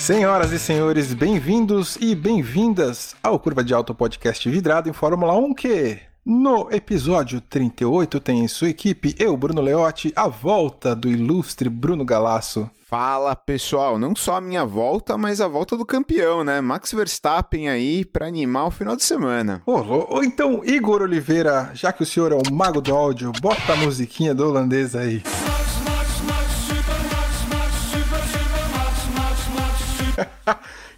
Senhoras e senhores, bem-vindos e bem-vindas ao Curva de Alto Podcast vidrado em Fórmula 1 que no episódio 38 tem em sua equipe eu, Bruno Leotti, a volta do ilustre Bruno Galasso. Fala pessoal, não só a minha volta, mas a volta do campeão, né? Max Verstappen aí para animar o final de semana. Ô, então, Igor Oliveira, já que o senhor é o mago do áudio, bota a musiquinha do holandês aí.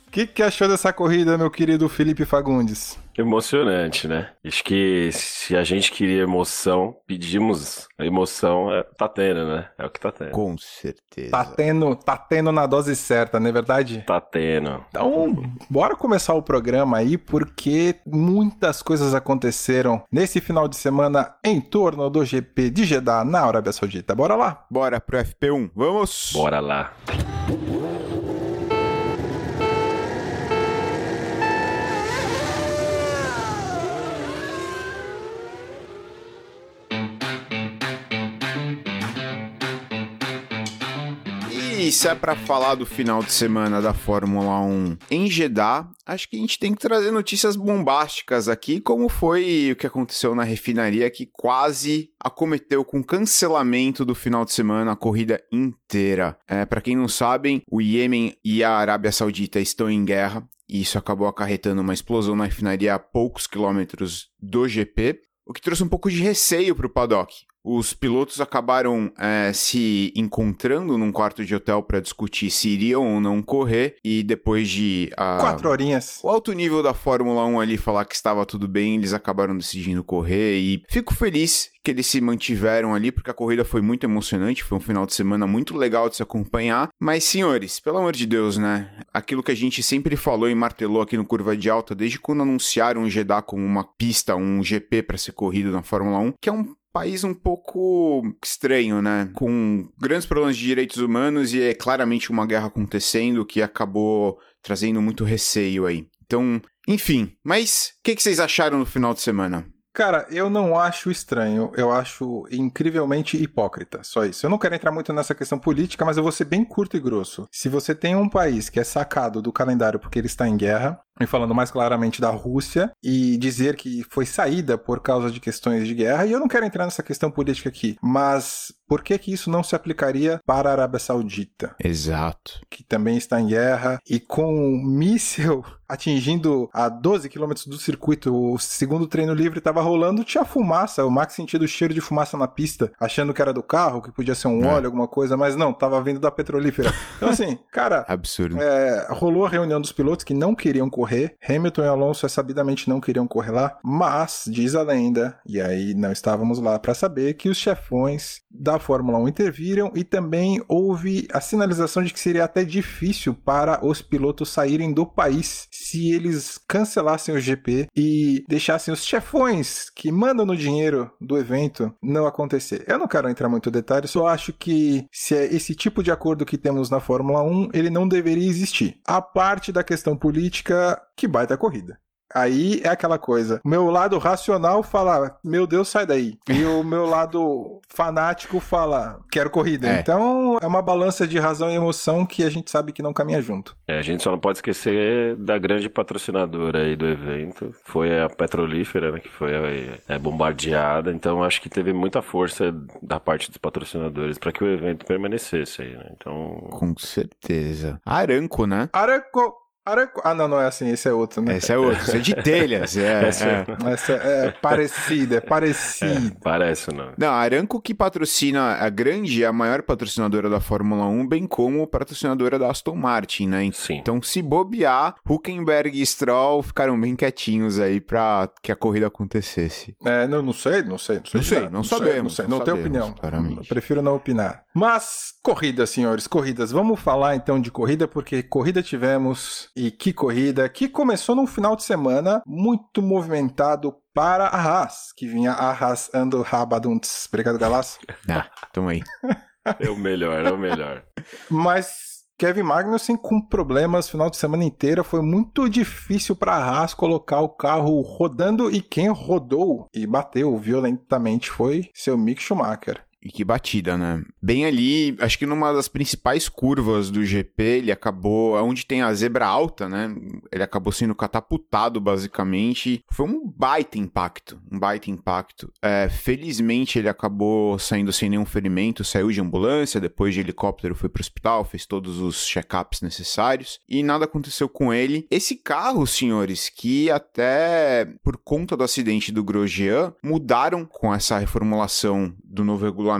O que, que achou dessa corrida, meu querido Felipe Fagundes? Emocionante, né? Acho que se a gente queria emoção, pedimos a emoção, é, tá tendo, né? É o que tá tendo. Com certeza. Tá tendo, tá tendo na dose certa, não é verdade? Tá tendo. Então, bora começar o programa aí, porque muitas coisas aconteceram nesse final de semana em torno do GP de Jeddah na Arábia Saudita. Bora lá? Bora pro FP1, vamos? Bora lá. E se é para falar do final de semana da Fórmula 1 em Jeddah, acho que a gente tem que trazer notícias bombásticas aqui, como foi o que aconteceu na refinaria que quase acometeu com cancelamento do final de semana a corrida inteira. É, para quem não sabem, o Iêmen e a Arábia Saudita estão em guerra e isso acabou acarretando uma explosão na refinaria a poucos quilômetros do GP, o que trouxe um pouco de receio para o paddock. Os pilotos acabaram é, se encontrando num quarto de hotel para discutir se iriam ou não correr, e depois de. Uh, Quatro horinhas. O alto nível da Fórmula 1 ali falar que estava tudo bem, eles acabaram decidindo correr, e fico feliz que eles se mantiveram ali, porque a corrida foi muito emocionante, foi um final de semana muito legal de se acompanhar. Mas, senhores, pelo amor de Deus, né? Aquilo que a gente sempre falou e martelou aqui no Curva de Alta, desde quando anunciaram o Jeddah como uma pista, um GP para ser corrido na Fórmula 1, que é um país um pouco estranho, né? Com grandes problemas de direitos humanos e é claramente uma guerra acontecendo que acabou trazendo muito receio aí. Então, enfim. Mas o que, que vocês acharam no final de semana? Cara, eu não acho estranho, eu acho incrivelmente hipócrita, só isso. Eu não quero entrar muito nessa questão política, mas eu vou ser bem curto e grosso. Se você tem um país que é sacado do calendário porque ele está em guerra, e falando mais claramente da Rússia, e dizer que foi saída por causa de questões de guerra, e eu não quero entrar nessa questão política aqui, mas por que que isso não se aplicaria para a Arábia Saudita? Exato. Que também está em guerra, e com um míssel atingindo a 12 quilômetros do circuito, o segundo treino livre estava rolando, tinha fumaça, o Max sentiu o cheiro de fumaça na pista, achando que era do carro, que podia ser um é. óleo, alguma coisa, mas não, estava vindo da petrolífera. Então assim, cara... Absurdo. É, rolou a reunião dos pilotos que não queriam correr correr. Hamilton e Alonso sabidamente não queriam correr lá, mas diz a lenda, e aí não estávamos lá para saber, que os chefões da Fórmula 1 interviram e também houve a sinalização de que seria até difícil para os pilotos saírem do país se eles cancelassem o GP e deixassem os chefões que mandam no dinheiro do evento não acontecer. Eu não quero entrar muito em detalhes, só acho que se é esse tipo de acordo que temos na Fórmula 1, ele não deveria existir. A parte da questão política, que baita corrida. Aí é aquela coisa. O meu lado racional fala, meu Deus, sai daí. E o meu lado fanático fala, quero corrida. É. Então é uma balança de razão e emoção que a gente sabe que não caminha junto. É, a gente só não pode esquecer da grande patrocinadora aí do evento. Foi a Petrolífera, né, que foi é, bombardeada. Então acho que teve muita força da parte dos patrocinadores para que o evento permanecesse aí, né? Então. Com certeza. Aranco, né? Aranco! Aranco... Ah, não, não é assim, esse é outro, né? Esse é outro, esse é de telhas. É, essa é. Essa é parecida, é parecido. É, parece, não. Não, a Aranco que patrocina a grande, a maior patrocinadora da Fórmula 1, bem como patrocinadora da Aston Martin, né? Sim. Então, se bobear, Huckenberg e Stroll ficaram bem quietinhos aí pra que a corrida acontecesse. É, não, não sei, não sei. Não sei, não, sei, não, não sabemos. Não, sei, não, não tenho opinião. Eu prefiro não opinar. Mas, corridas, senhores, corridas. Vamos falar então de corrida, porque corrida tivemos e que corrida que começou num final de semana muito movimentado para a Haas, que vinha arrasando Rabadunts. Obrigado, Galaço. Ah, tamo aí. é o melhor, é o melhor. Mas Kevin Magnussen com problemas final de semana inteira. Foi muito difícil para a Haas colocar o carro rodando e quem rodou e bateu violentamente foi seu Mick Schumacher. E que batida, né? Bem ali, acho que numa das principais curvas do GP, ele acabou, onde tem a zebra alta, né? Ele acabou sendo catapultado, basicamente. Foi um baita impacto, um baita impacto. É, felizmente, ele acabou saindo sem nenhum ferimento, saiu de ambulância, depois de helicóptero foi pro hospital, fez todos os check-ups necessários e nada aconteceu com ele. Esse carro, senhores, que até por conta do acidente do Grosjean, mudaram com essa reformulação do novo regulamento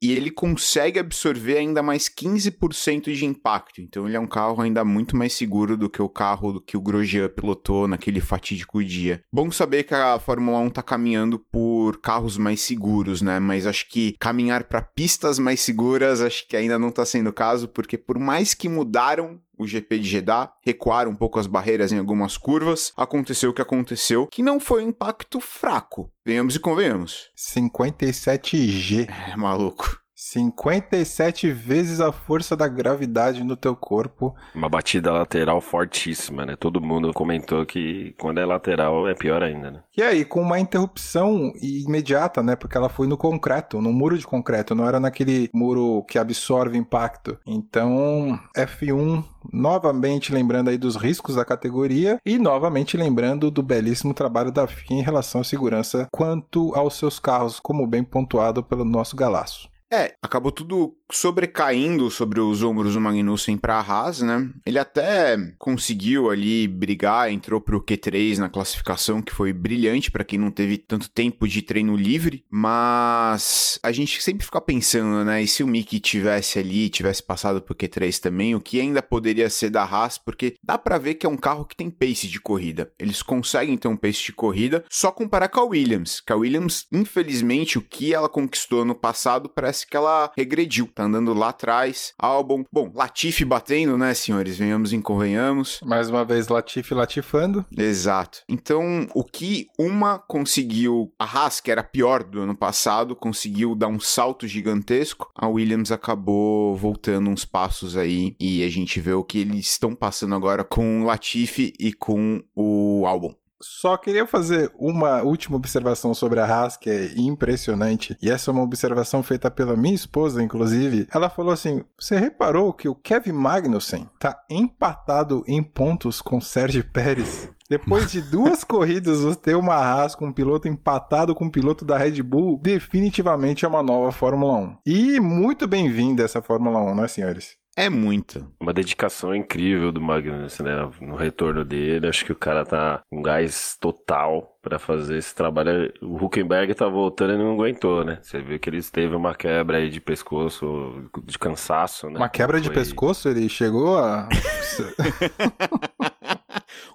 e ele consegue absorver ainda mais 15% de impacto. Então ele é um carro ainda muito mais seguro do que o carro que o Grosjean pilotou naquele fatídico dia. Bom saber que a Fórmula 1 está caminhando por carros mais seguros, né? Mas acho que caminhar para pistas mais seguras acho que ainda não está sendo o caso, porque por mais que mudaram o GP de Jeddah, recuaram um pouco as barreiras em algumas curvas, aconteceu o que aconteceu, que não foi um impacto fraco, venhamos e convenhamos. 57G. É, maluco. 57 vezes a força da gravidade no teu corpo. Uma batida lateral fortíssima, né? Todo mundo comentou que quando é lateral é pior ainda, né? E aí, com uma interrupção imediata, né? Porque ela foi no concreto, no muro de concreto, não era naquele muro que absorve impacto. Então, F1 novamente lembrando aí dos riscos da categoria e novamente lembrando do belíssimo trabalho da FIA em relação à segurança quanto aos seus carros, como bem pontuado pelo nosso galaço. É, acabou tudo sobrecaindo sobre os ombros do Magnussen para a Haas, né? Ele até conseguiu ali brigar, entrou pro Q3 na classificação, que foi brilhante para quem não teve tanto tempo de treino livre, mas a gente sempre fica pensando, né? E se o Mickey tivesse ali, tivesse passado pro Q3 também, o que ainda poderia ser da Haas, porque dá para ver que é um carro que tem pace de corrida. Eles conseguem ter um pace de corrida, só comparar com a Williams, que a Williams, infelizmente, o que ela conquistou no passado parece que ela regrediu tá andando lá atrás. Álbum, bom, Latifi batendo, né, senhores? Venhamos e convenhamos. Mais uma vez, Latifi latifando. Exato. Então, o que uma conseguiu, a Haas, que era pior do ano passado, conseguiu dar um salto gigantesco, a Williams acabou voltando uns passos aí e a gente vê o que eles estão passando agora com o Latifi e com o álbum. Só queria fazer uma última observação sobre a Haas, que é impressionante. E essa é uma observação feita pela minha esposa, inclusive. Ela falou assim: Você reparou que o Kevin Magnussen tá empatado em pontos com Sérgio Pérez? Depois de duas corridas, você ter uma Haas com um piloto empatado com um piloto da Red Bull, definitivamente é uma nova Fórmula 1. E muito bem-vinda essa Fórmula 1, né, senhores? É muito. Uma dedicação incrível do Magnus, né? No retorno dele, acho que o cara tá com gás total para fazer esse trabalho. O Huckenberg tá voltando e não aguentou, né? Você viu que ele teve uma quebra aí de pescoço, de cansaço, né? Uma quebra de pescoço? Ele chegou a.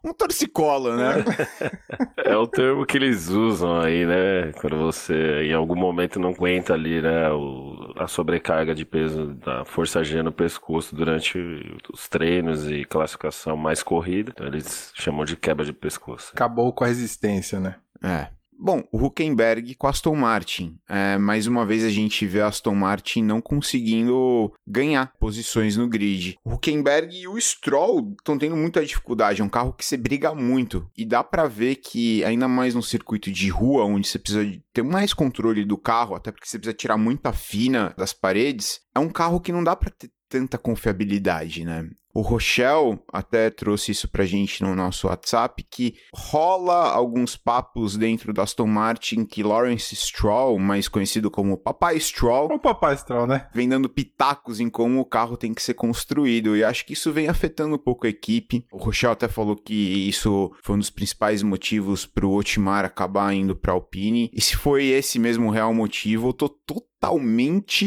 um torcicolo, né? é o termo que eles usam aí, né? Quando você em algum momento não aguenta ali, né? O, a sobrecarga de peso da força G no pescoço durante os treinos e classificação mais corrida. Então eles chamam de quebra de pescoço. Acabou com a resistência, né? É. Bom, o Huckenberg com Aston Martin. É, mais uma vez a gente vê a Aston Martin não conseguindo ganhar posições no grid. O Huckenberg e o Stroll estão tendo muita dificuldade. É um carro que você briga muito. E dá para ver que, ainda mais no circuito de rua, onde você precisa ter mais controle do carro, até porque você precisa tirar muita fina das paredes, é um carro que não dá para ter tanta confiabilidade, né? O Rochelle até trouxe isso pra gente no nosso WhatsApp, que rola alguns papos dentro da Aston Martin que Lawrence Stroll, mais conhecido como Papai Stroll... O Papai Stroll, né? Vem dando pitacos em como o carro tem que ser construído, e acho que isso vem afetando um pouco a equipe. O Rochelle até falou que isso foi um dos principais motivos pro Otmar acabar indo pra Alpine, e se foi esse mesmo real motivo, eu tô totalmente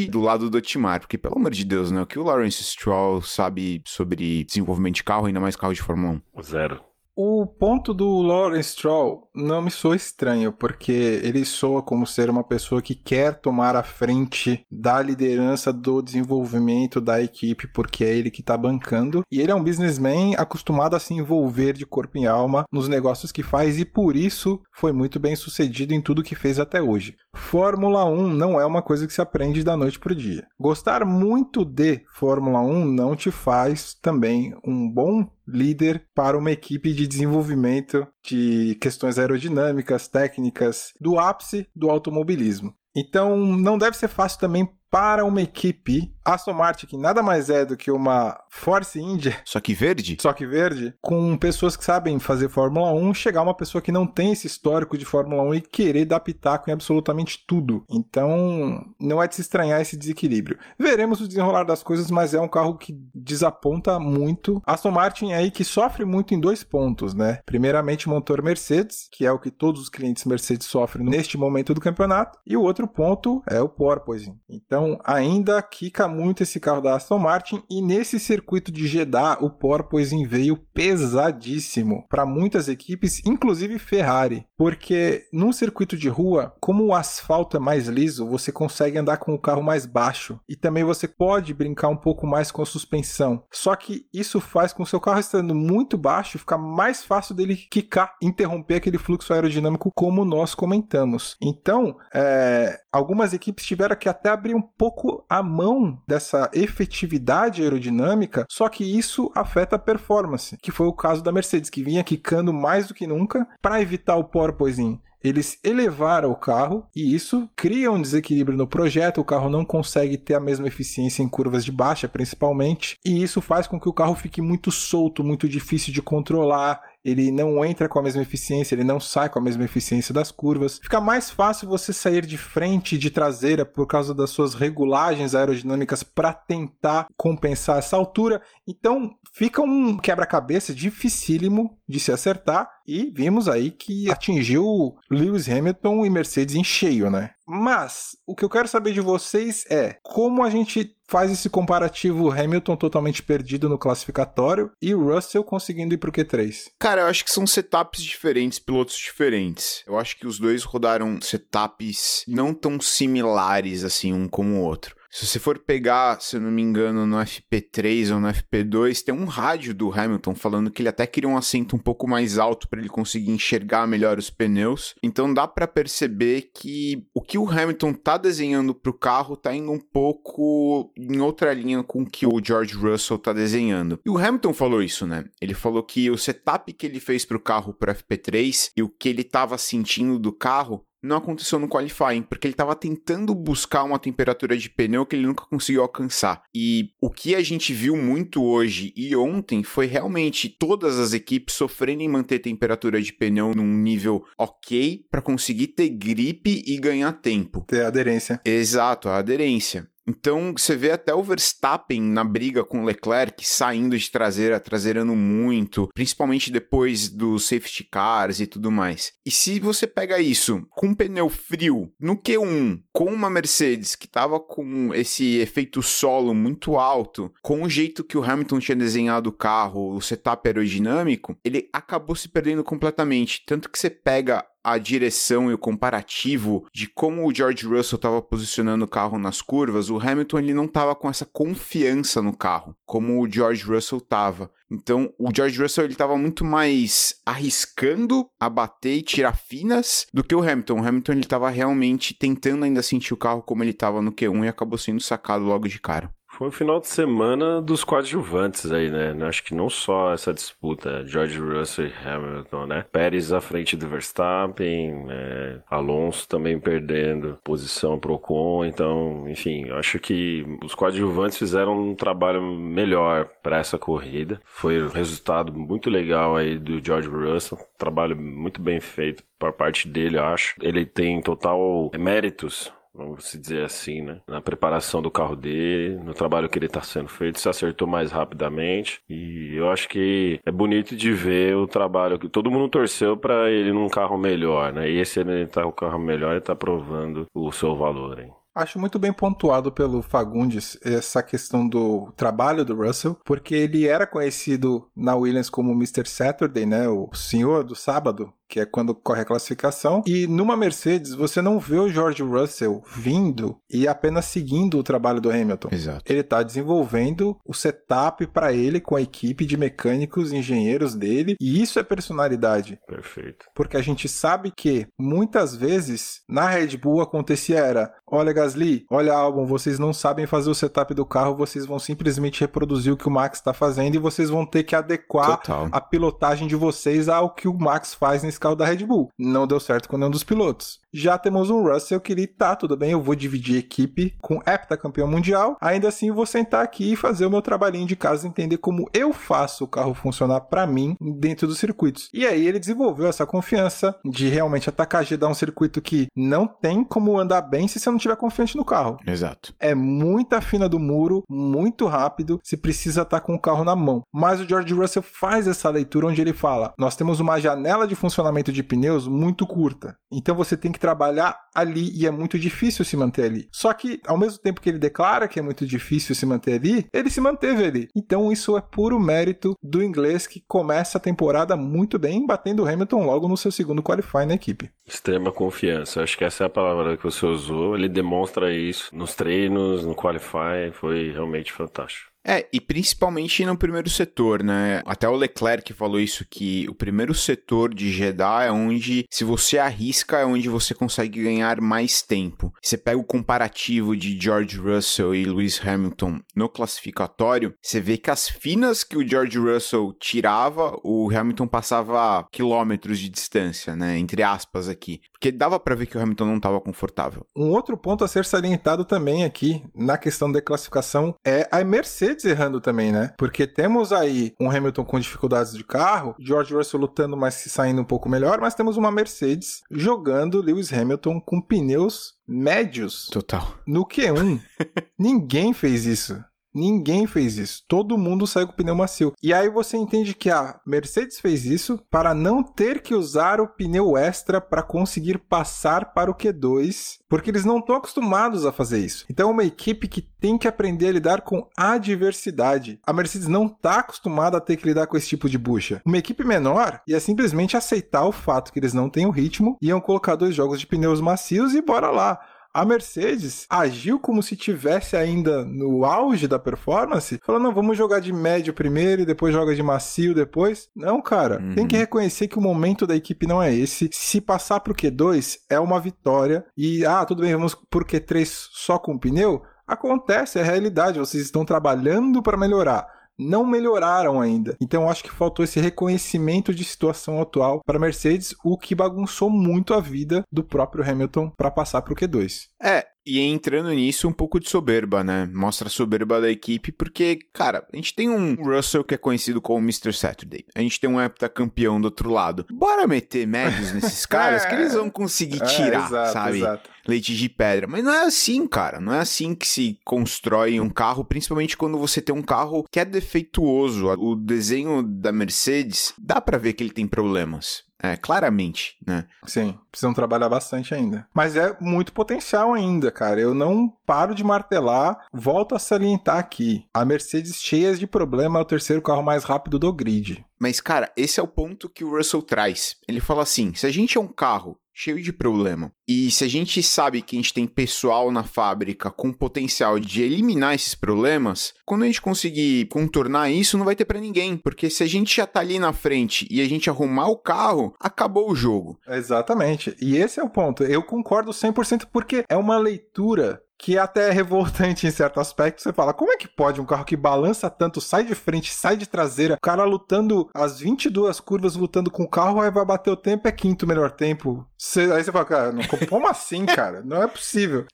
do lado do Otmar, porque pelo amor de Deus, né? O que o Lawrence Stroll sabe sobre desenvolvimento de carro, ainda mais carro de Fórmula 1? Zero. O ponto do Lawrence Stroll não me soa estranho, porque ele soa como ser uma pessoa que quer tomar a frente da liderança do desenvolvimento da equipe, porque é ele que está bancando. E ele é um businessman acostumado a se envolver de corpo e alma nos negócios que faz e por isso foi muito bem sucedido em tudo que fez até hoje. Fórmula 1 não é uma coisa que se aprende da noite para o dia. Gostar muito de Fórmula 1 não te faz também um bom líder para uma equipe de desenvolvimento de questões aerodinâmicas, técnicas, do ápice do automobilismo. Então não deve ser fácil também para uma equipe Aston Martin, que nada mais é do que uma Force India. Só que verde? Só que verde, com pessoas que sabem fazer Fórmula 1, chegar uma pessoa que não tem esse histórico de Fórmula 1 e querer dar pitaco em absolutamente tudo. Então, não é de se estranhar esse desequilíbrio. Veremos o desenrolar das coisas, mas é um carro que desaponta muito. Aston Martin aí que sofre muito em dois pontos, né? Primeiramente, motor Mercedes, que é o que todos os clientes Mercedes sofrem neste momento do campeonato, e o outro ponto é o porpoising. Então, ainda quica muito esse carro da Aston Martin e nesse circuito de Jeddah o porpoising veio pesadíssimo para muitas equipes, inclusive Ferrari, porque no circuito de rua, como o asfalto é mais liso, você consegue andar com o carro mais baixo e também você pode brincar um pouco mais com a suspensão. Só que isso faz com o seu carro estando muito baixo ficar mais fácil dele quicar, interromper aquele fluxo aerodinâmico como nós comentamos. Então, é, algumas equipes tiveram que até abrir um pouco a mão dessa efetividade aerodinâmica, só que isso afeta a performance, que foi o caso da Mercedes, que vinha quicando mais do que nunca para evitar o porpoising eles elevaram o carro e isso cria um desequilíbrio no projeto. O carro não consegue ter a mesma eficiência em curvas de baixa, principalmente, e isso faz com que o carro fique muito solto, muito difícil de controlar ele não entra com a mesma eficiência, ele não sai com a mesma eficiência das curvas. Fica mais fácil você sair de frente e de traseira por causa das suas regulagens aerodinâmicas para tentar compensar essa altura. Então fica um quebra-cabeça dificílimo de se acertar e vimos aí que atingiu Lewis Hamilton e Mercedes em cheio, né? Mas o que eu quero saber de vocês é como a gente faz esse comparativo Hamilton totalmente perdido no classificatório e Russell conseguindo ir pro Q3? Cara, eu acho que são setups diferentes, pilotos diferentes. Eu acho que os dois rodaram setups não tão similares assim um como o outro. Se você for pegar, se eu não me engano, no FP3 ou no FP2, tem um rádio do Hamilton falando que ele até queria um assento um pouco mais alto para ele conseguir enxergar melhor os pneus. Então dá para perceber que o que o Hamilton tá desenhando pro carro tá indo um pouco em outra linha com o que o George Russell tá desenhando. E o Hamilton falou isso, né? Ele falou que o setup que ele fez pro carro pro FP3 e o que ele tava sentindo do carro não aconteceu no qualifying, porque ele estava tentando buscar uma temperatura de pneu que ele nunca conseguiu alcançar. E o que a gente viu muito hoje e ontem foi realmente todas as equipes sofrendo em manter temperatura de pneu num nível ok para conseguir ter gripe e ganhar tempo. Ter aderência. Exato, a aderência. Então você vê até o Verstappen na briga com o Leclerc saindo de traseira, traseirando muito, principalmente depois dos safety cars e tudo mais. E se você pega isso com um pneu frio no Q1, com uma Mercedes que estava com esse efeito solo muito alto, com o jeito que o Hamilton tinha desenhado o carro, o setup aerodinâmico, ele acabou se perdendo completamente. Tanto que você pega a direção e o comparativo de como o George Russell estava posicionando o carro nas curvas, o Hamilton ele não estava com essa confiança no carro, como o George Russell estava. Então, o George Russell ele estava muito mais arriscando a bater e tirar finas do que o Hamilton. O Hamilton ele estava realmente tentando ainda sentir o carro como ele estava no Q1 e acabou sendo sacado logo de cara. Foi o final de semana dos coadjuvantes aí, né? Acho que não só essa disputa, George Russell e Hamilton, né? Pérez à frente do Verstappen, né? Alonso também perdendo posição pro Ocon, então, enfim, acho que os coadjuvantes fizeram um trabalho melhor para essa corrida. Foi um resultado muito legal aí do George Russell, trabalho muito bem feito por parte dele, acho. Ele tem total méritos vamos dizer assim, né? Na preparação do carro dele, no trabalho que ele está sendo feito, se acertou mais rapidamente. E eu acho que é bonito de ver o trabalho que todo mundo torceu para ele num carro melhor, né? E esse ele tá com o carro melhor e tá provando o seu valor, hein? Acho muito bem pontuado pelo Fagundes essa questão do trabalho do Russell, porque ele era conhecido na Williams como Mr. Saturday, né? O senhor do sábado, que é quando corre a classificação. E numa Mercedes, você não vê o George Russell vindo e apenas seguindo o trabalho do Hamilton. Exato. Ele está desenvolvendo o setup para ele com a equipe de mecânicos, engenheiros dele, e isso é personalidade. Perfeito. Porque a gente sabe que muitas vezes na Red Bull acontecia era, olha Gasly, olha Albon, vocês não sabem fazer o setup do carro, vocês vão simplesmente reproduzir o que o Max está fazendo e vocês vão ter que adequar Total. a pilotagem de vocês ao que o Max faz nesse esse carro da Red Bull. Não deu certo com nenhum dos pilotos. Já temos um Russell que ele tá, tudo bem, eu vou dividir equipe com heptacampeão mundial. Ainda assim, eu vou sentar aqui e fazer o meu trabalhinho de casa, entender como eu faço o carro funcionar para mim dentro dos circuitos. E aí ele desenvolveu essa confiança de realmente atacar Jeddah um circuito que não tem como andar bem se você não tiver confiante no carro. Exato. É muita fina do muro, muito rápido, se precisa estar com o carro na mão. Mas o George Russell faz essa leitura onde ele fala: nós temos uma janela de funcionamento de pneus muito curta. Então você tem que trabalhar ali e é muito difícil se manter ali. Só que, ao mesmo tempo que ele declara que é muito difícil se manter ali, ele se manteve ali. Então isso é puro mérito do inglês que começa a temporada muito bem, batendo o Hamilton logo no seu segundo qualify na equipe. Extrema confiança. Acho que essa é a palavra que você usou. Ele demonstra isso nos treinos, no qualify. Foi realmente fantástico. É, e principalmente no primeiro setor, né? Até o Leclerc falou isso, que o primeiro setor de Jeddah é onde, se você arrisca, é onde você consegue ganhar mais tempo. Você pega o comparativo de George Russell e Lewis Hamilton no classificatório, você vê que as finas que o George Russell tirava, o Hamilton passava quilômetros de distância, né? Entre aspas aqui. Porque dava para ver que o Hamilton não estava confortável. Um outro ponto a ser salientado também aqui, na questão da classificação, é a Mercedes Mercedes errando também, né? Porque temos aí um Hamilton com dificuldades de carro, George Russell lutando, mas saindo um pouco melhor, mas temos uma Mercedes jogando Lewis Hamilton com pneus médios. Total. No Q1. Ninguém fez isso. Ninguém fez isso. Todo mundo saiu com pneu macio. E aí você entende que a Mercedes fez isso para não ter que usar o pneu extra para conseguir passar para o Q2, porque eles não estão acostumados a fazer isso. Então é uma equipe que tem que aprender a lidar com adversidade. A Mercedes não está acostumada a ter que lidar com esse tipo de bucha. Uma equipe menor ia simplesmente aceitar o fato que eles não têm o ritmo, iam colocar dois jogos de pneus macios e bora lá. A Mercedes agiu como se tivesse ainda no auge da performance, falando, não, vamos jogar de médio primeiro e depois joga de macio depois. Não, cara, uhum. tem que reconhecer que o momento da equipe não é esse. Se passar pro Q2 é uma vitória e ah, tudo bem, vamos pro Q3 só com pneu. Acontece, é realidade, vocês estão trabalhando para melhorar não melhoraram ainda. Então acho que faltou esse reconhecimento de situação atual para Mercedes, o que bagunçou muito a vida do próprio Hamilton para passar para o Q2. É, e entrando nisso, um pouco de soberba, né? Mostra a soberba da equipe, porque, cara, a gente tem um Russell que é conhecido como Mr. Saturday. A gente tem um heptacampeão do outro lado. Bora meter médios nesses caras que eles vão conseguir é, tirar, é, exato, sabe? Exato. Leite de pedra. Mas não é assim, cara. Não é assim que se constrói um carro, principalmente quando você tem um carro que é defeituoso. O desenho da Mercedes, dá para ver que ele tem problemas. É, claramente, né? Sim, precisam trabalhar bastante ainda. Mas é muito potencial ainda, cara. Eu não paro de martelar, volto a salientar aqui. A Mercedes cheia de problema é o terceiro carro mais rápido do grid. Mas, cara, esse é o ponto que o Russell traz. Ele fala assim: se a gente é um carro cheio de problema. E se a gente sabe que a gente tem pessoal na fábrica com potencial de eliminar esses problemas, quando a gente conseguir contornar isso, não vai ter para ninguém, porque se a gente já tá ali na frente e a gente arrumar o carro, acabou o jogo. Exatamente. E esse é o ponto. Eu concordo 100% porque é uma leitura que até é revoltante em certo aspecto. Você fala, como é que pode um carro que balança tanto, sai de frente, sai de traseira, o cara lutando as 22 curvas, lutando com o carro, aí vai bater o tempo, é quinto melhor tempo. aí você fala, cara, como assim, cara? Não é possível.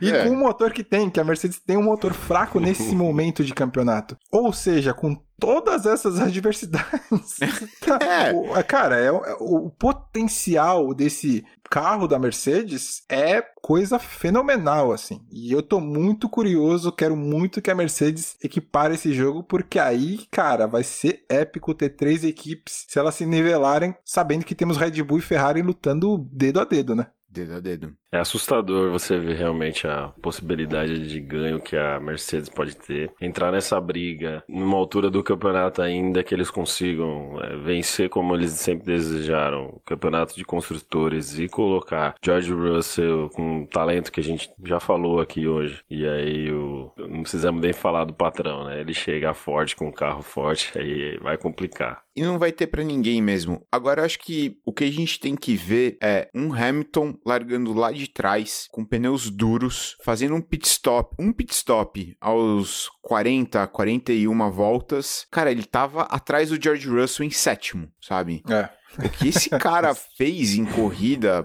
E é. com o motor que tem, que a Mercedes tem um motor fraco nesse momento de campeonato. Ou seja, com todas essas adversidades. é. Cara, é, é, o potencial desse carro da Mercedes é coisa fenomenal, assim. E eu tô muito curioso, quero muito que a Mercedes equipare esse jogo, porque aí, cara, vai ser épico ter três equipes se elas se nivelarem, sabendo que temos Red Bull e Ferrari lutando dedo a dedo, né? Dedo a dedo. É assustador você ver realmente a possibilidade de ganho que a Mercedes pode ter. Entrar nessa briga numa altura do campeonato ainda que eles consigam é, vencer como eles sempre desejaram o campeonato de construtores e colocar George Russell com um talento que a gente já falou aqui hoje. E aí o, não precisamos nem falar do patrão, né? Ele chega forte com um carro forte, aí vai complicar. E não vai ter para ninguém mesmo. Agora eu acho que o que a gente tem que ver é um Hamilton largando lá de de trás, com pneus duros, fazendo um pit stop, um pit stop aos 40, 41 voltas. Cara, ele tava atrás do George Russell em sétimo, sabe? É. O que esse cara fez em corrida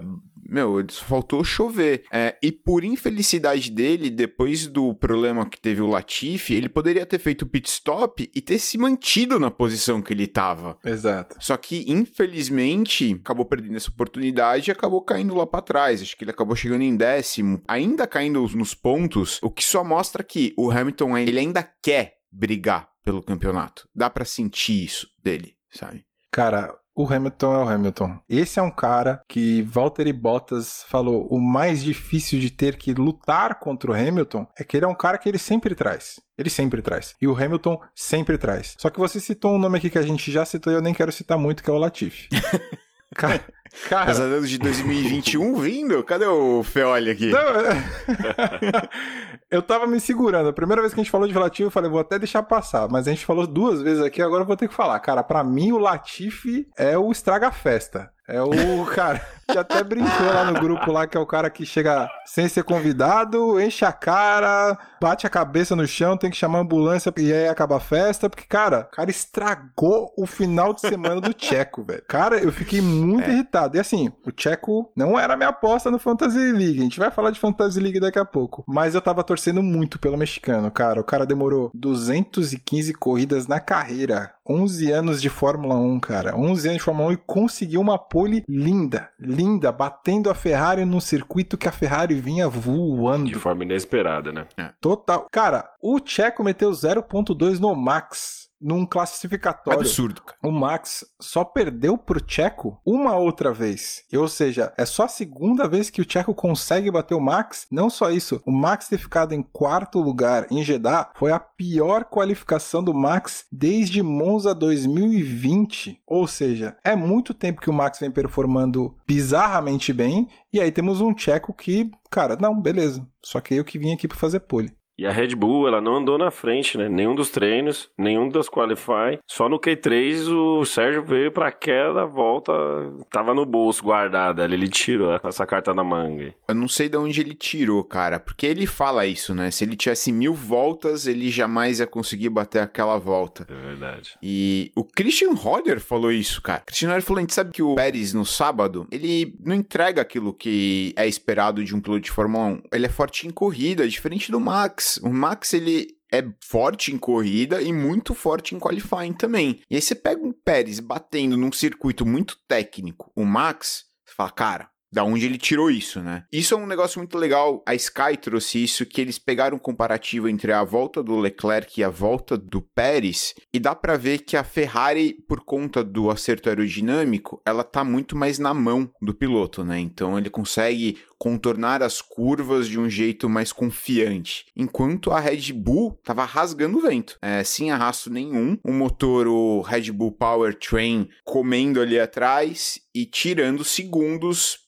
meu, faltou chover. É, e por infelicidade dele, depois do problema que teve o Latifi, ele poderia ter feito o pit stop e ter se mantido na posição que ele tava. Exato. Só que, infelizmente, acabou perdendo essa oportunidade e acabou caindo lá para trás. Acho que ele acabou chegando em décimo, ainda caindo nos pontos, o que só mostra que o Hamilton ele ainda quer brigar pelo campeonato. Dá para sentir isso dele, sabe? Cara, o Hamilton é o Hamilton. Esse é um cara que Valtteri Bottas falou: o mais difícil de ter que lutar contra o Hamilton é que ele é um cara que ele sempre traz. Ele sempre traz. E o Hamilton sempre traz. Só que você citou um nome aqui que a gente já citou e eu nem quero citar muito, que é o Latifi. cara, Cara... Os anos de 2021 vindo? Cadê o Feoli aqui? Não, é... eu tava me segurando. A primeira vez que a gente falou de Latifi, eu falei, vou até deixar passar. Mas a gente falou duas vezes aqui, agora eu vou ter que falar. Cara, para mim o Latifi é o estraga-festa. É o cara que até brincou lá no grupo lá, que é o cara que chega sem ser convidado, enche a cara, bate a cabeça no chão, tem que chamar a ambulância e aí acaba a festa, porque, cara, o cara estragou o final de semana do Tcheco, velho. Cara, eu fiquei muito é. irritado. E assim, o Tcheco não era minha aposta no Fantasy League. A gente vai falar de Fantasy League daqui a pouco. Mas eu tava torcendo muito pelo mexicano, cara. O cara demorou 215 corridas na carreira 11 anos de Fórmula 1, cara. 11 anos de Fórmula 1 e conseguiu uma pole linda, linda, batendo a Ferrari num circuito que a Ferrari vinha voando. De forma inesperada, né? Total. Cara, o Checo meteu 0.2 no Max num classificatório. Absurdo. Cara. O Max só perdeu pro Checo uma outra vez. Ou seja, é só a segunda vez que o Checo consegue bater o Max. Não só isso, o Max ter ficado em quarto lugar em Jeddah foi a pior qualificação do Max desde Monza 2020. Ou seja, é muito tempo que o Max vem performando bizarramente bem. E aí temos um Checo que, cara, não, beleza. Só que eu que vim aqui para fazer pole. E a Red Bull, ela não andou na frente, né? Nenhum dos treinos, nenhum das Qualify. Só no Q3 o Sérgio veio pra queda, volta, tava no bolso guardada ali. Ele tirou essa carta na manga. Eu não sei de onde ele tirou, cara, porque ele fala isso, né? Se ele tivesse mil voltas, ele jamais ia conseguir bater aquela volta. É verdade. E o Christian Horner falou isso, cara. O Christian Horner falou: a gente sabe que o Pérez no sábado, ele não entrega aquilo que é esperado de um piloto de Fórmula 1. Ele é forte em corrida, diferente do Max. O Max, ele é forte em corrida e muito forte em qualifying também. E aí você pega um Pérez batendo num circuito muito técnico, o Max, você fala, cara, da onde ele tirou isso, né? Isso é um negócio muito legal. A Sky trouxe isso, que eles pegaram um comparativo entre a volta do Leclerc e a volta do Pérez, e dá para ver que a Ferrari, por conta do acerto aerodinâmico, ela tá muito mais na mão do piloto, né? Então ele consegue contornar as curvas de um jeito mais confiante. Enquanto a Red Bull estava rasgando o vento, é, sem arrasto nenhum. O motor, o Red Bull Powertrain, comendo ali atrás e tirando segundos,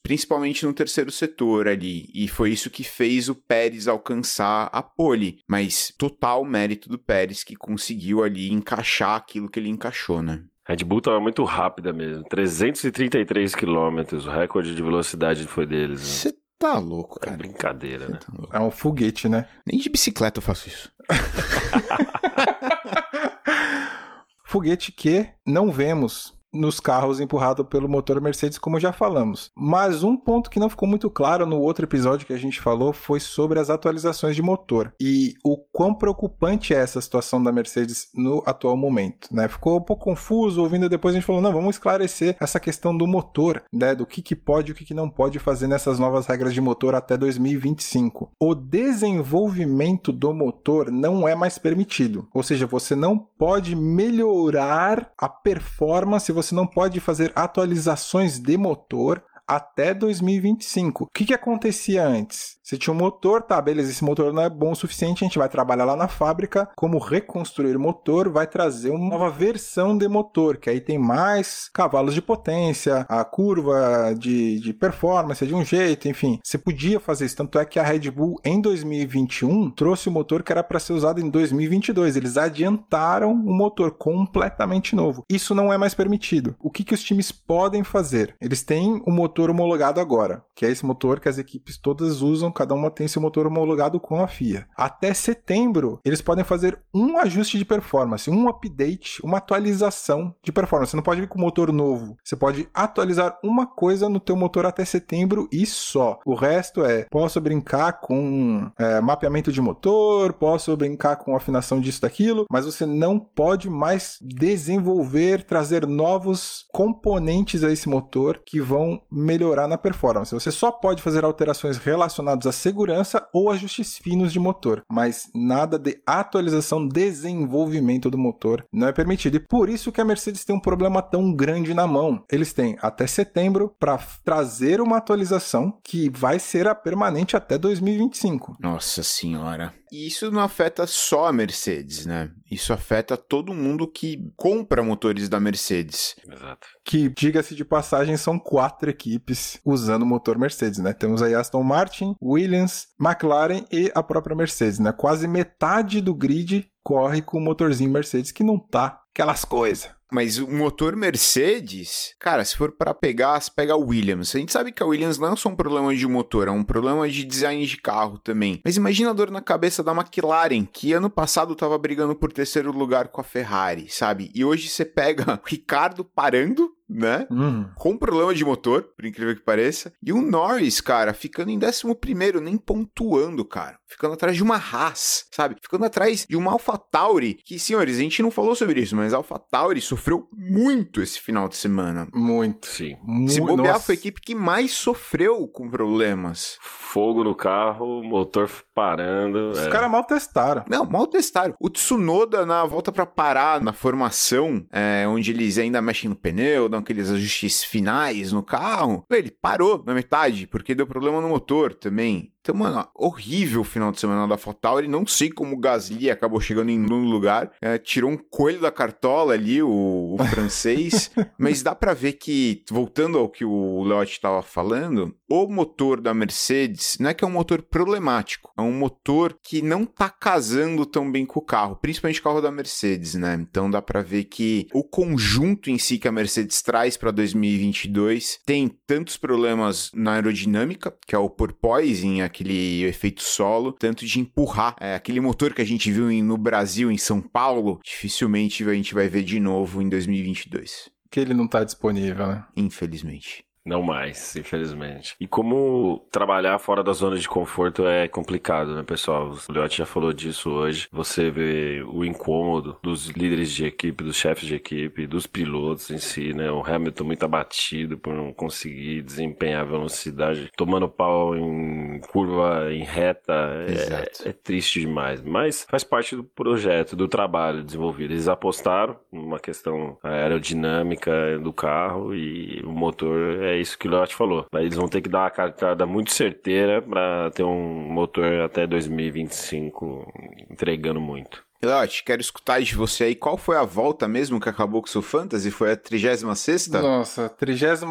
no terceiro setor ali. E foi isso que fez o Pérez alcançar a pole. Mas total mérito do Pérez que conseguiu ali encaixar aquilo que ele encaixou, né? Red Bull tava muito rápida mesmo. 333 quilômetros, o recorde de velocidade foi deles. Você né? tá louco, é cara. É brincadeira, né? Tá é um foguete, né? Nem de bicicleta eu faço isso. foguete que não vemos nos carros empurrado pelo motor Mercedes, como já falamos. Mas um ponto que não ficou muito claro no outro episódio que a gente falou foi sobre as atualizações de motor e o quão preocupante é essa situação da Mercedes no atual momento, né? Ficou um pouco confuso ouvindo depois a gente falou, não, vamos esclarecer essa questão do motor, né, do que que pode e o que que não pode fazer nessas novas regras de motor até 2025. O desenvolvimento do motor não é mais permitido, ou seja, você não pode melhorar a performance você não pode fazer atualizações de motor até 2025. O que, que acontecia antes? Você tinha um motor, tá, beleza, esse motor não é bom o suficiente, a gente vai trabalhar lá na fábrica como reconstruir o motor, vai trazer uma nova versão de motor, que aí tem mais cavalos de potência, a curva de, de performance é de um jeito, enfim. Você podia fazer isso, tanto é que a Red Bull em 2021 trouxe o motor que era para ser usado em 2022. Eles adiantaram o motor completamente novo. Isso não é mais permitido. O que, que os times podem fazer? Eles têm o motor homologado agora, que é esse motor que as equipes todas usam cada uma tem seu motor homologado com a FIA. Até setembro, eles podem fazer um ajuste de performance, um update, uma atualização de performance. Você não pode vir com motor novo. Você pode atualizar uma coisa no teu motor até setembro e só. O resto é, posso brincar com é, mapeamento de motor, posso brincar com afinação disso, daquilo, mas você não pode mais desenvolver, trazer novos componentes a esse motor que vão melhorar na performance. Você só pode fazer alterações relacionadas à segurança ou ajustes finos de motor, mas nada de atualização, desenvolvimento do motor não é permitido. E por isso que a Mercedes tem um problema tão grande na mão. Eles têm até setembro para trazer uma atualização que vai ser a permanente até 2025. Nossa senhora. E isso não afeta só a Mercedes, né? Isso afeta todo mundo que compra motores da Mercedes. Exato. Que, diga-se de passagem, são quatro equipes usando o motor Mercedes, né? Temos aí Aston Martin, Williams, McLaren e a própria Mercedes, né? Quase metade do grid corre com o motorzinho Mercedes que não tá aquelas coisas. Mas o motor Mercedes, cara, se for para pegar, se pega a Williams. A gente sabe que a Williams não é só um problema de motor, é um problema de design de carro também. Mas imagina a dor na cabeça da McLaren, que ano passado tava brigando por terceiro lugar com a Ferrari, sabe? E hoje você pega o Ricardo parando né? Uhum. Com problema de motor, por incrível que pareça. E o Norris, cara, ficando em 11 primeiro, nem pontuando, cara. Ficando atrás de uma Haas, sabe? Ficando atrás de uma AlphaTauri, que, senhores, a gente não falou sobre isso, mas a AlphaTauri sofreu muito esse final de semana. Muito. Sim. Se Mu- bobear, Nossa. foi a equipe que mais sofreu com problemas. Fogo no carro, motor parando. Os é. caras mal testaram. Não, mal testaram. O Tsunoda, na volta pra parar na formação, é, onde eles ainda mexem no pneu, dão aqueles ajustes finais no carro, ele parou na metade, porque deu problema no motor também. Então, mano, horrível o final de semana da AlphaTauri. Não sei como o Gasly acabou chegando em nono lugar. É, tirou um coelho da cartola ali, o, o francês. mas dá pra ver que, voltando ao que o Leotti estava falando, o motor da Mercedes não é que é um motor problemático. É um motor que não tá casando tão bem com o carro. Principalmente o carro da Mercedes, né? Então dá pra ver que o conjunto em si que a Mercedes traz pra 2022 tem tantos problemas na aerodinâmica, que é o porpoising, aquele efeito solo, tanto de empurrar é, aquele motor que a gente viu em- no Brasil, em São Paulo, dificilmente a gente vai ver de novo em 2022. Que ele não tá disponível, né? Infelizmente. Não mais, infelizmente. E como trabalhar fora da zona de conforto é complicado, né, pessoal? O Leotti já falou disso hoje. Você vê o incômodo dos líderes de equipe, dos chefes de equipe, dos pilotos em si, né? O Hamilton muito abatido por não conseguir desempenhar a velocidade, tomando pau em curva, em reta. É, é triste demais. Mas faz parte do projeto, do trabalho desenvolvido. Eles apostaram numa questão aerodinâmica do carro e o motor é isso que o Leotti falou. Eles vão ter que dar uma cartada muito certeira para ter um motor até 2025 entregando muito. Leote, quero escutar de você aí qual foi a volta mesmo que acabou com o seu Fantasy? Foi a 36 Nossa, 36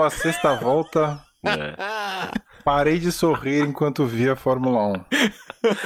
volta. né? Parei de sorrir enquanto vi a Fórmula 1.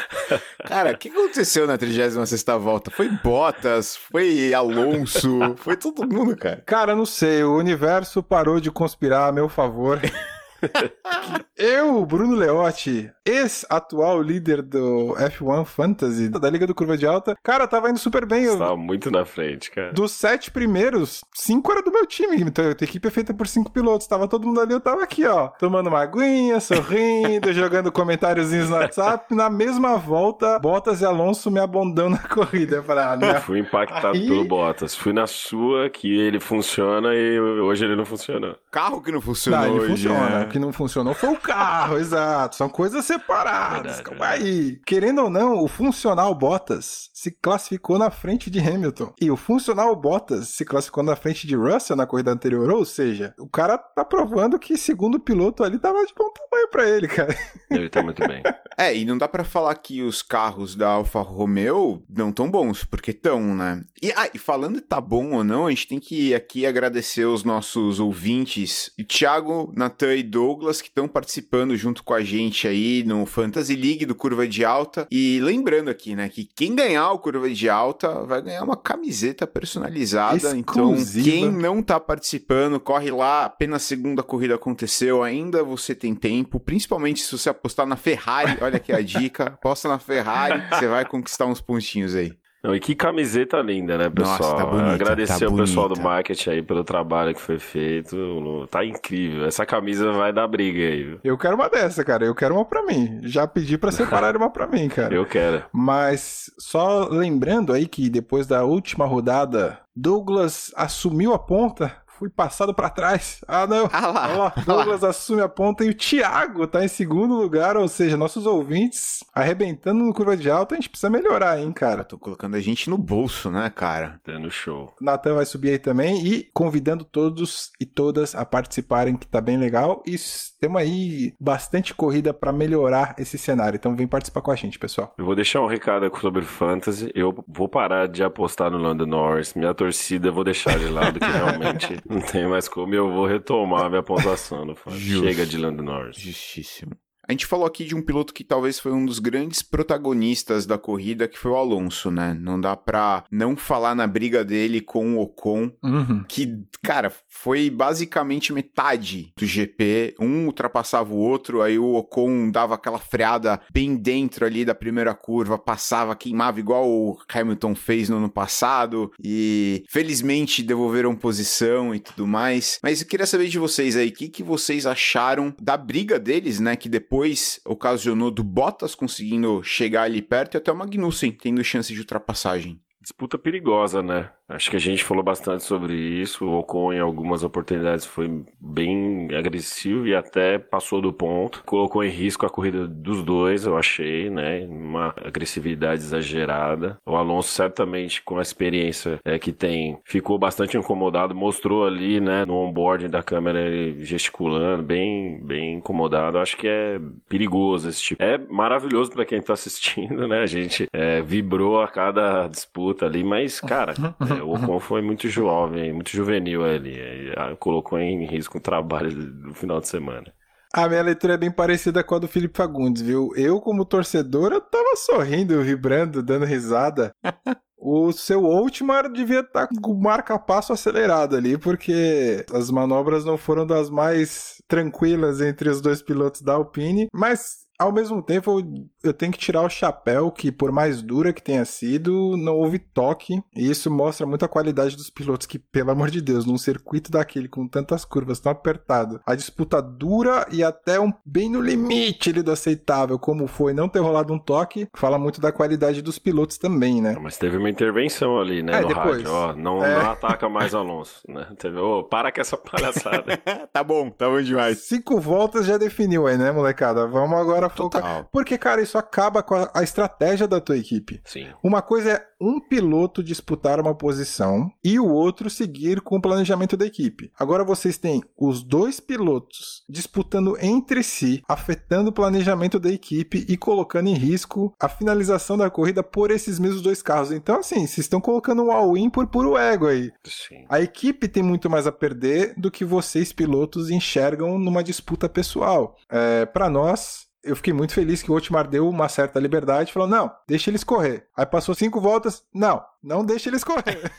Cara, o que aconteceu na 36 volta? Foi Bottas, foi Alonso, foi todo mundo, cara. Cara, não sei, o universo parou de conspirar a meu favor. Eu, Bruno Leotti, ex-atual líder do F1 Fantasy, da Liga do Curva de Alta, cara, tava indo super bem. Eu- Estava muito na frente, cara. Dos sete primeiros, cinco era do meu time. Então, a equipe é feita por cinco pilotos. Tava todo mundo ali, eu tava aqui, ó. Tomando uma aguinha, sorrindo, jogando comentáriozinhos no WhatsApp. Na mesma volta, Bottas e Alonso me abandonam na corrida. Eu falei, ah, não. Fui impactado Aí- pelo Bottas. Fui na sua, que ele funciona e hoje ele não funciona. Carro que não funcionou Não, ele hoje, funciona. né? Que não funcionou foi o carro, exato. São coisas separadas. Verdade, Calma aí. Querendo ou não, o funcional Bottas se classificou na frente de Hamilton. E o funcional Bottas se classificou na frente de Russell na corrida anterior. Ou seja, o cara tá provando que segundo piloto ali tava de bom tamanho pra ele, cara. Ele tá muito bem. É, e não dá pra falar que os carros da Alfa Romeo não tão bons, porque tão, né? E, ah, e falando de tá bom ou não, a gente tem que aqui agradecer os nossos ouvintes, Thiago, Natan e Doug, Douglas que estão participando junto com a gente aí no Fantasy League do Curva de Alta. E lembrando aqui, né, que quem ganhar o Curva de Alta vai ganhar uma camiseta personalizada. Exclusiva. Então, quem não tá participando, corre lá. Apenas a segunda corrida aconteceu, ainda você tem tempo. Principalmente se você apostar na Ferrari. Olha aqui a dica. Aposta na Ferrari, você vai conquistar uns pontinhos aí. Não, e que camiseta linda, né, pessoal? Nossa, tá bonita, Agradecer tá ao pessoal do marketing aí pelo trabalho que foi feito. Tá incrível. Essa camisa vai dar briga aí, viu? Eu quero uma dessa, cara. Eu quero uma pra mim. Já pedi pra separar uma pra mim, cara. Eu quero. Mas só lembrando aí que depois da última rodada, Douglas assumiu a ponta. Fui passado pra trás. Ah, não. Ah lá, Olha lá, ah lá. Douglas assume a ponta e o Thiago tá em segundo lugar, ou seja, nossos ouvintes arrebentando no curva de alta, a gente precisa melhorar, hein, cara. Tô colocando a gente no bolso, né, cara? Dando show. Natan vai subir aí também e convidando todos e todas a participarem, que tá bem legal. E temos aí bastante corrida pra melhorar esse cenário. Então vem participar com a gente, pessoal. Eu vou deixar um recado aqui sobre Fantasy. Eu vou parar de apostar no Lando Norris. Minha torcida eu vou deixar de lado, que realmente não tem mais como. Eu vou retomar minha pontuação. Chega de Lando Norris. Justíssimo. A gente falou aqui de um piloto que talvez foi um dos grandes protagonistas da corrida, que foi o Alonso, né? Não dá pra não falar na briga dele com o Ocon, Uhum. que, cara, foi basicamente metade do GP. Um ultrapassava o outro, aí o Ocon dava aquela freada bem dentro ali da primeira curva, passava, queimava igual o Hamilton fez no ano passado. E felizmente devolveram posição e tudo mais. Mas eu queria saber de vocês aí, o que, que vocês acharam da briga deles, né? Que depois ocasionou do Bottas conseguindo chegar ali perto e até o Magnussen tendo chance de ultrapassagem. Disputa perigosa, né? Acho que a gente falou bastante sobre isso. O Ocon, em algumas oportunidades, foi bem agressivo e até passou do ponto. Colocou em risco a corrida dos dois, eu achei, né? Uma agressividade exagerada. O Alonso, certamente, com a experiência é, que tem, ficou bastante incomodado. Mostrou ali, né, no onboarding da câmera, gesticulando, bem, bem incomodado. Acho que é perigoso esse tipo. É maravilhoso para quem tá assistindo, né? A gente é, vibrou a cada disputa ali, mas, cara, é, o Ocon foi muito jovem, muito juvenil ali. é, colocou em risco o trabalho do final de semana. A minha leitura é bem parecida com a do Felipe Fagundes, viu? Eu, como torcedor, eu tava sorrindo, vibrando, dando risada. O seu Ultimar devia estar com o marca-passo acelerado ali, porque as manobras não foram das mais tranquilas entre os dois pilotos da Alpine, mas ao mesmo tempo eu- eu tenho que tirar o chapéu que por mais dura que tenha sido, não houve toque, e isso mostra muito a qualidade dos pilotos que, pelo amor de Deus, num circuito daquele com tantas curvas tão apertado, a disputa dura e até um bem no limite ali do aceitável, como foi não ter rolado um toque, fala muito da qualidade dos pilotos também, né? Mas teve uma intervenção ali, né, É, no depois. rádio. Ó, não, É. não ataca mais Alonso, né? Teve, ô, para com essa palhaçada. tá bom, tá bom demais. Cinco voltas já definiu aí, né, molecada? Vamos agora focar. Porque, cara, isso acaba com a, a estratégia da tua equipe. Sim. Uma coisa é um piloto disputar uma posição e o outro seguir com o planejamento da equipe. Agora vocês têm os dois pilotos disputando entre si, afetando o planejamento da equipe e colocando em risco a finalização da corrida por esses mesmos dois carros. Então, assim, vocês estão colocando um all-in por puro ego aí. Sim. A equipe tem muito mais a perder do que vocês, pilotos, enxergam numa disputa pessoal. É, para nós, eu fiquei muito feliz que o Otmar deu uma certa liberdade falou: não, deixa eles correr. Aí passou cinco voltas, não, não deixa eles correr.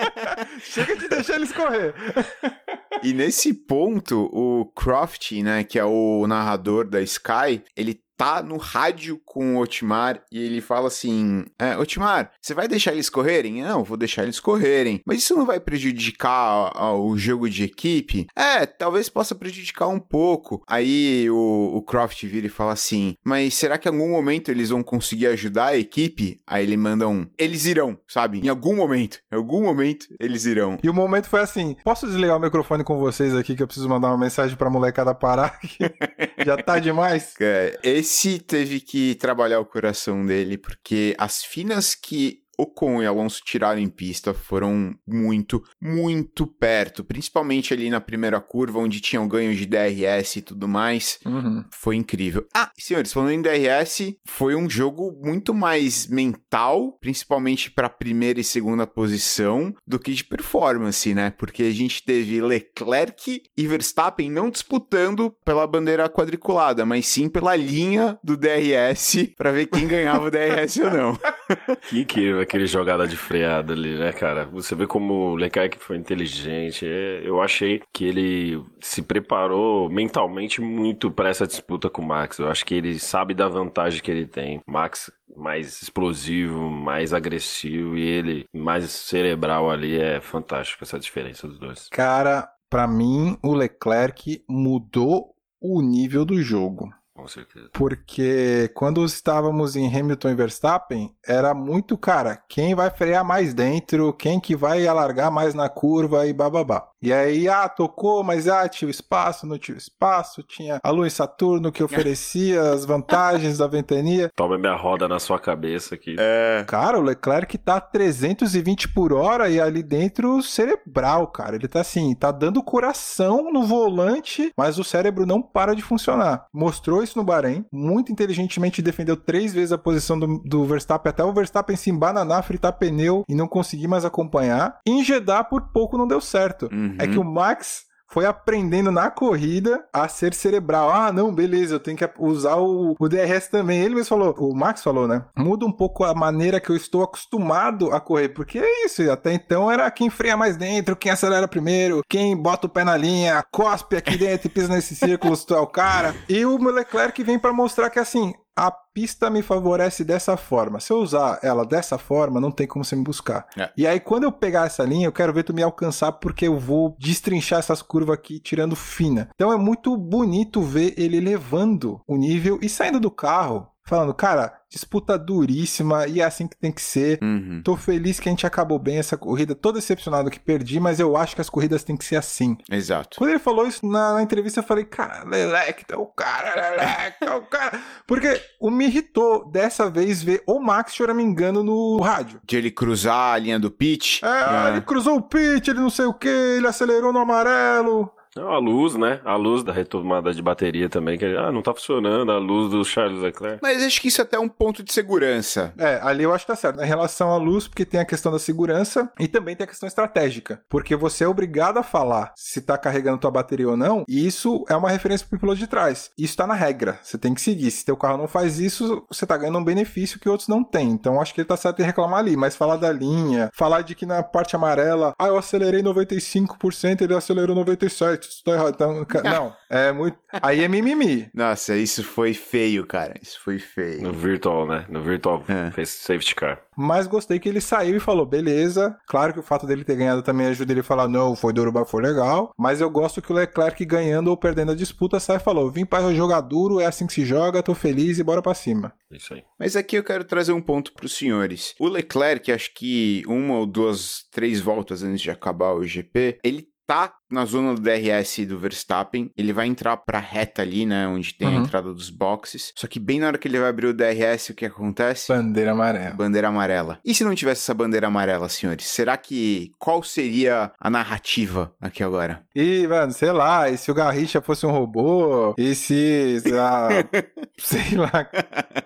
Chega de deixar eles correr. E nesse ponto, o Croft, né, que é o narrador da Sky, ele tá no rádio com o Otmar e ele fala assim: é, Otmar, você vai deixar eles correrem? Não, vou deixar eles correrem. Mas isso não vai prejudicar o jogo de equipe? É, talvez possa prejudicar um pouco. Aí o, o Croft vira e fala assim: Mas será que em algum momento eles vão conseguir ajudar a equipe? Aí ele manda um: Eles irão, sabe? Em algum momento, em algum momento eles irão. E o momento foi assim: posso desligar o microfone com vocês aqui que eu preciso mandar uma mensagem pra molecada parar? Já tá demais. É, esse teve que trabalhar o coração dele, porque as finas que Ocon e Alonso tiraram em pista foram muito, muito perto, principalmente ali na primeira curva, onde tinham ganho de DRS e tudo mais. Uhum. Foi incrível. Ah, senhores, falando em DRS, foi um jogo muito mais mental, principalmente para primeira e segunda posição, do que de performance, né? Porque a gente teve Leclerc e Verstappen não disputando pela bandeira quadriculada, mas sim pela linha do DRS para ver quem ganhava o DRS ou não. Que aquele jogada de freada ali, né, cara? Você vê como o Leclerc foi inteligente. É, eu achei que ele se preparou mentalmente muito para essa disputa com o Max. Eu acho que ele sabe da vantagem que ele tem. Max mais explosivo, mais agressivo e ele mais cerebral ali é fantástico essa diferença dos dois. Cara, para mim, o Leclerc mudou o nível do jogo. Com certeza. Porque quando estávamos em Hamilton e Verstappen, era muito, cara, quem vai frear mais dentro, quem que vai alargar mais na curva e bababá. E aí, ah, tocou, mas ah, tinha o espaço, não tinha o espaço, tinha a Lua em Saturno que oferecia as vantagens da ventania. Toma minha roda na sua cabeça aqui. É. Cara, o Leclerc tá 320 por hora e ali dentro cerebral, cara. Ele tá assim, tá dando coração no volante, mas o cérebro não para de funcionar. Mostrou isso no Bahrein, muito inteligentemente defendeu três vezes a posição do, do Verstappen, até o Verstappen se embananar, fritar pneu e não conseguir mais acompanhar. Em Jeddah, por pouco não deu certo. Uhum. É que o Max foi aprendendo na corrida a ser cerebral. Ah, não, beleza, eu tenho que usar o, o DRS também. Ele mesmo falou, o Max falou, né? Muda um pouco a maneira que eu estou acostumado a correr, porque é isso, até então era quem freia mais dentro, quem acelera primeiro, quem bota o pé na linha, cospe aqui dentro e pisa nesse círculo se tu é o cara. E o Leclerc vem para mostrar que assim, a pista me favorece dessa forma. Se eu usar ela dessa forma, não tem como você me buscar. É. E aí, quando eu pegar essa linha, eu quero ver tu me alcançar, porque eu vou destrinchar essas curvas aqui, tirando fina. Então é muito bonito ver ele levando o nível e saindo do carro. Falando, cara, disputa duríssima e é assim que tem que ser. Uhum. Tô feliz que a gente acabou bem essa corrida. Tô decepcionado que perdi, mas eu acho que as corridas têm que ser assim. Exato. Quando ele falou isso na, na entrevista, eu falei, cara, Leleque, é o cara, Leleque, é o cara. Porque o me irritou dessa vez ver o Max choramingando no rádio. De ele cruzar a linha do pitch. É, ah, ele cruzou o pit, ele não sei o que, ele acelerou no amarelo. Não, a luz, né? A luz da retomada de bateria também, que ah, não tá funcionando, a luz do Charles Leclerc. Mas acho que isso é até um ponto de segurança. É, ali eu acho que tá certo. Em relação à luz, porque tem a questão da segurança e também tem a questão estratégica. Porque você é obrigado a falar se tá carregando tua bateria ou não, e isso é uma referência pro piloto de trás. Isso tá na regra. Você tem que seguir. Se teu carro não faz isso, você tá ganhando um benefício que outros não têm. Então acho que ele tá certo em reclamar ali. Mas falar da linha, falar de que na parte amarela, ah, eu acelerei 95%, ele acelerou 97%. Tá errado. Então, não, é muito. Aí é mimimi. Nossa, isso foi feio, cara. Isso foi feio. No virtual, né? No virtual É. fez safety car. Mas gostei que ele saiu e falou, beleza. Claro que o fato dele ter ganhado também ajuda ele a falar, não, foi duro, mas foi legal. Mas eu gosto que o Leclerc ganhando ou perdendo a disputa sai e falou, vim para jogar duro, é assim que se joga, tô feliz e bora pra cima. Isso aí. Mas aqui eu quero trazer um ponto para os senhores. O Leclerc, acho que uma ou duas, três voltas antes de acabar o GP, ele tá na zona do DRS do Verstappen, ele vai entrar pra reta ali, né, onde tem a Uhum. entrada dos boxes. Só que bem na hora que ele vai abrir o DRS, o que acontece? Bandeira amarela. Bandeira amarela. E se não tivesse essa bandeira amarela, senhores? Será que qual seria a narrativa aqui agora? E, mano, sei lá, e se o Garrincha fosse um robô? E se, sei lá, sei lá.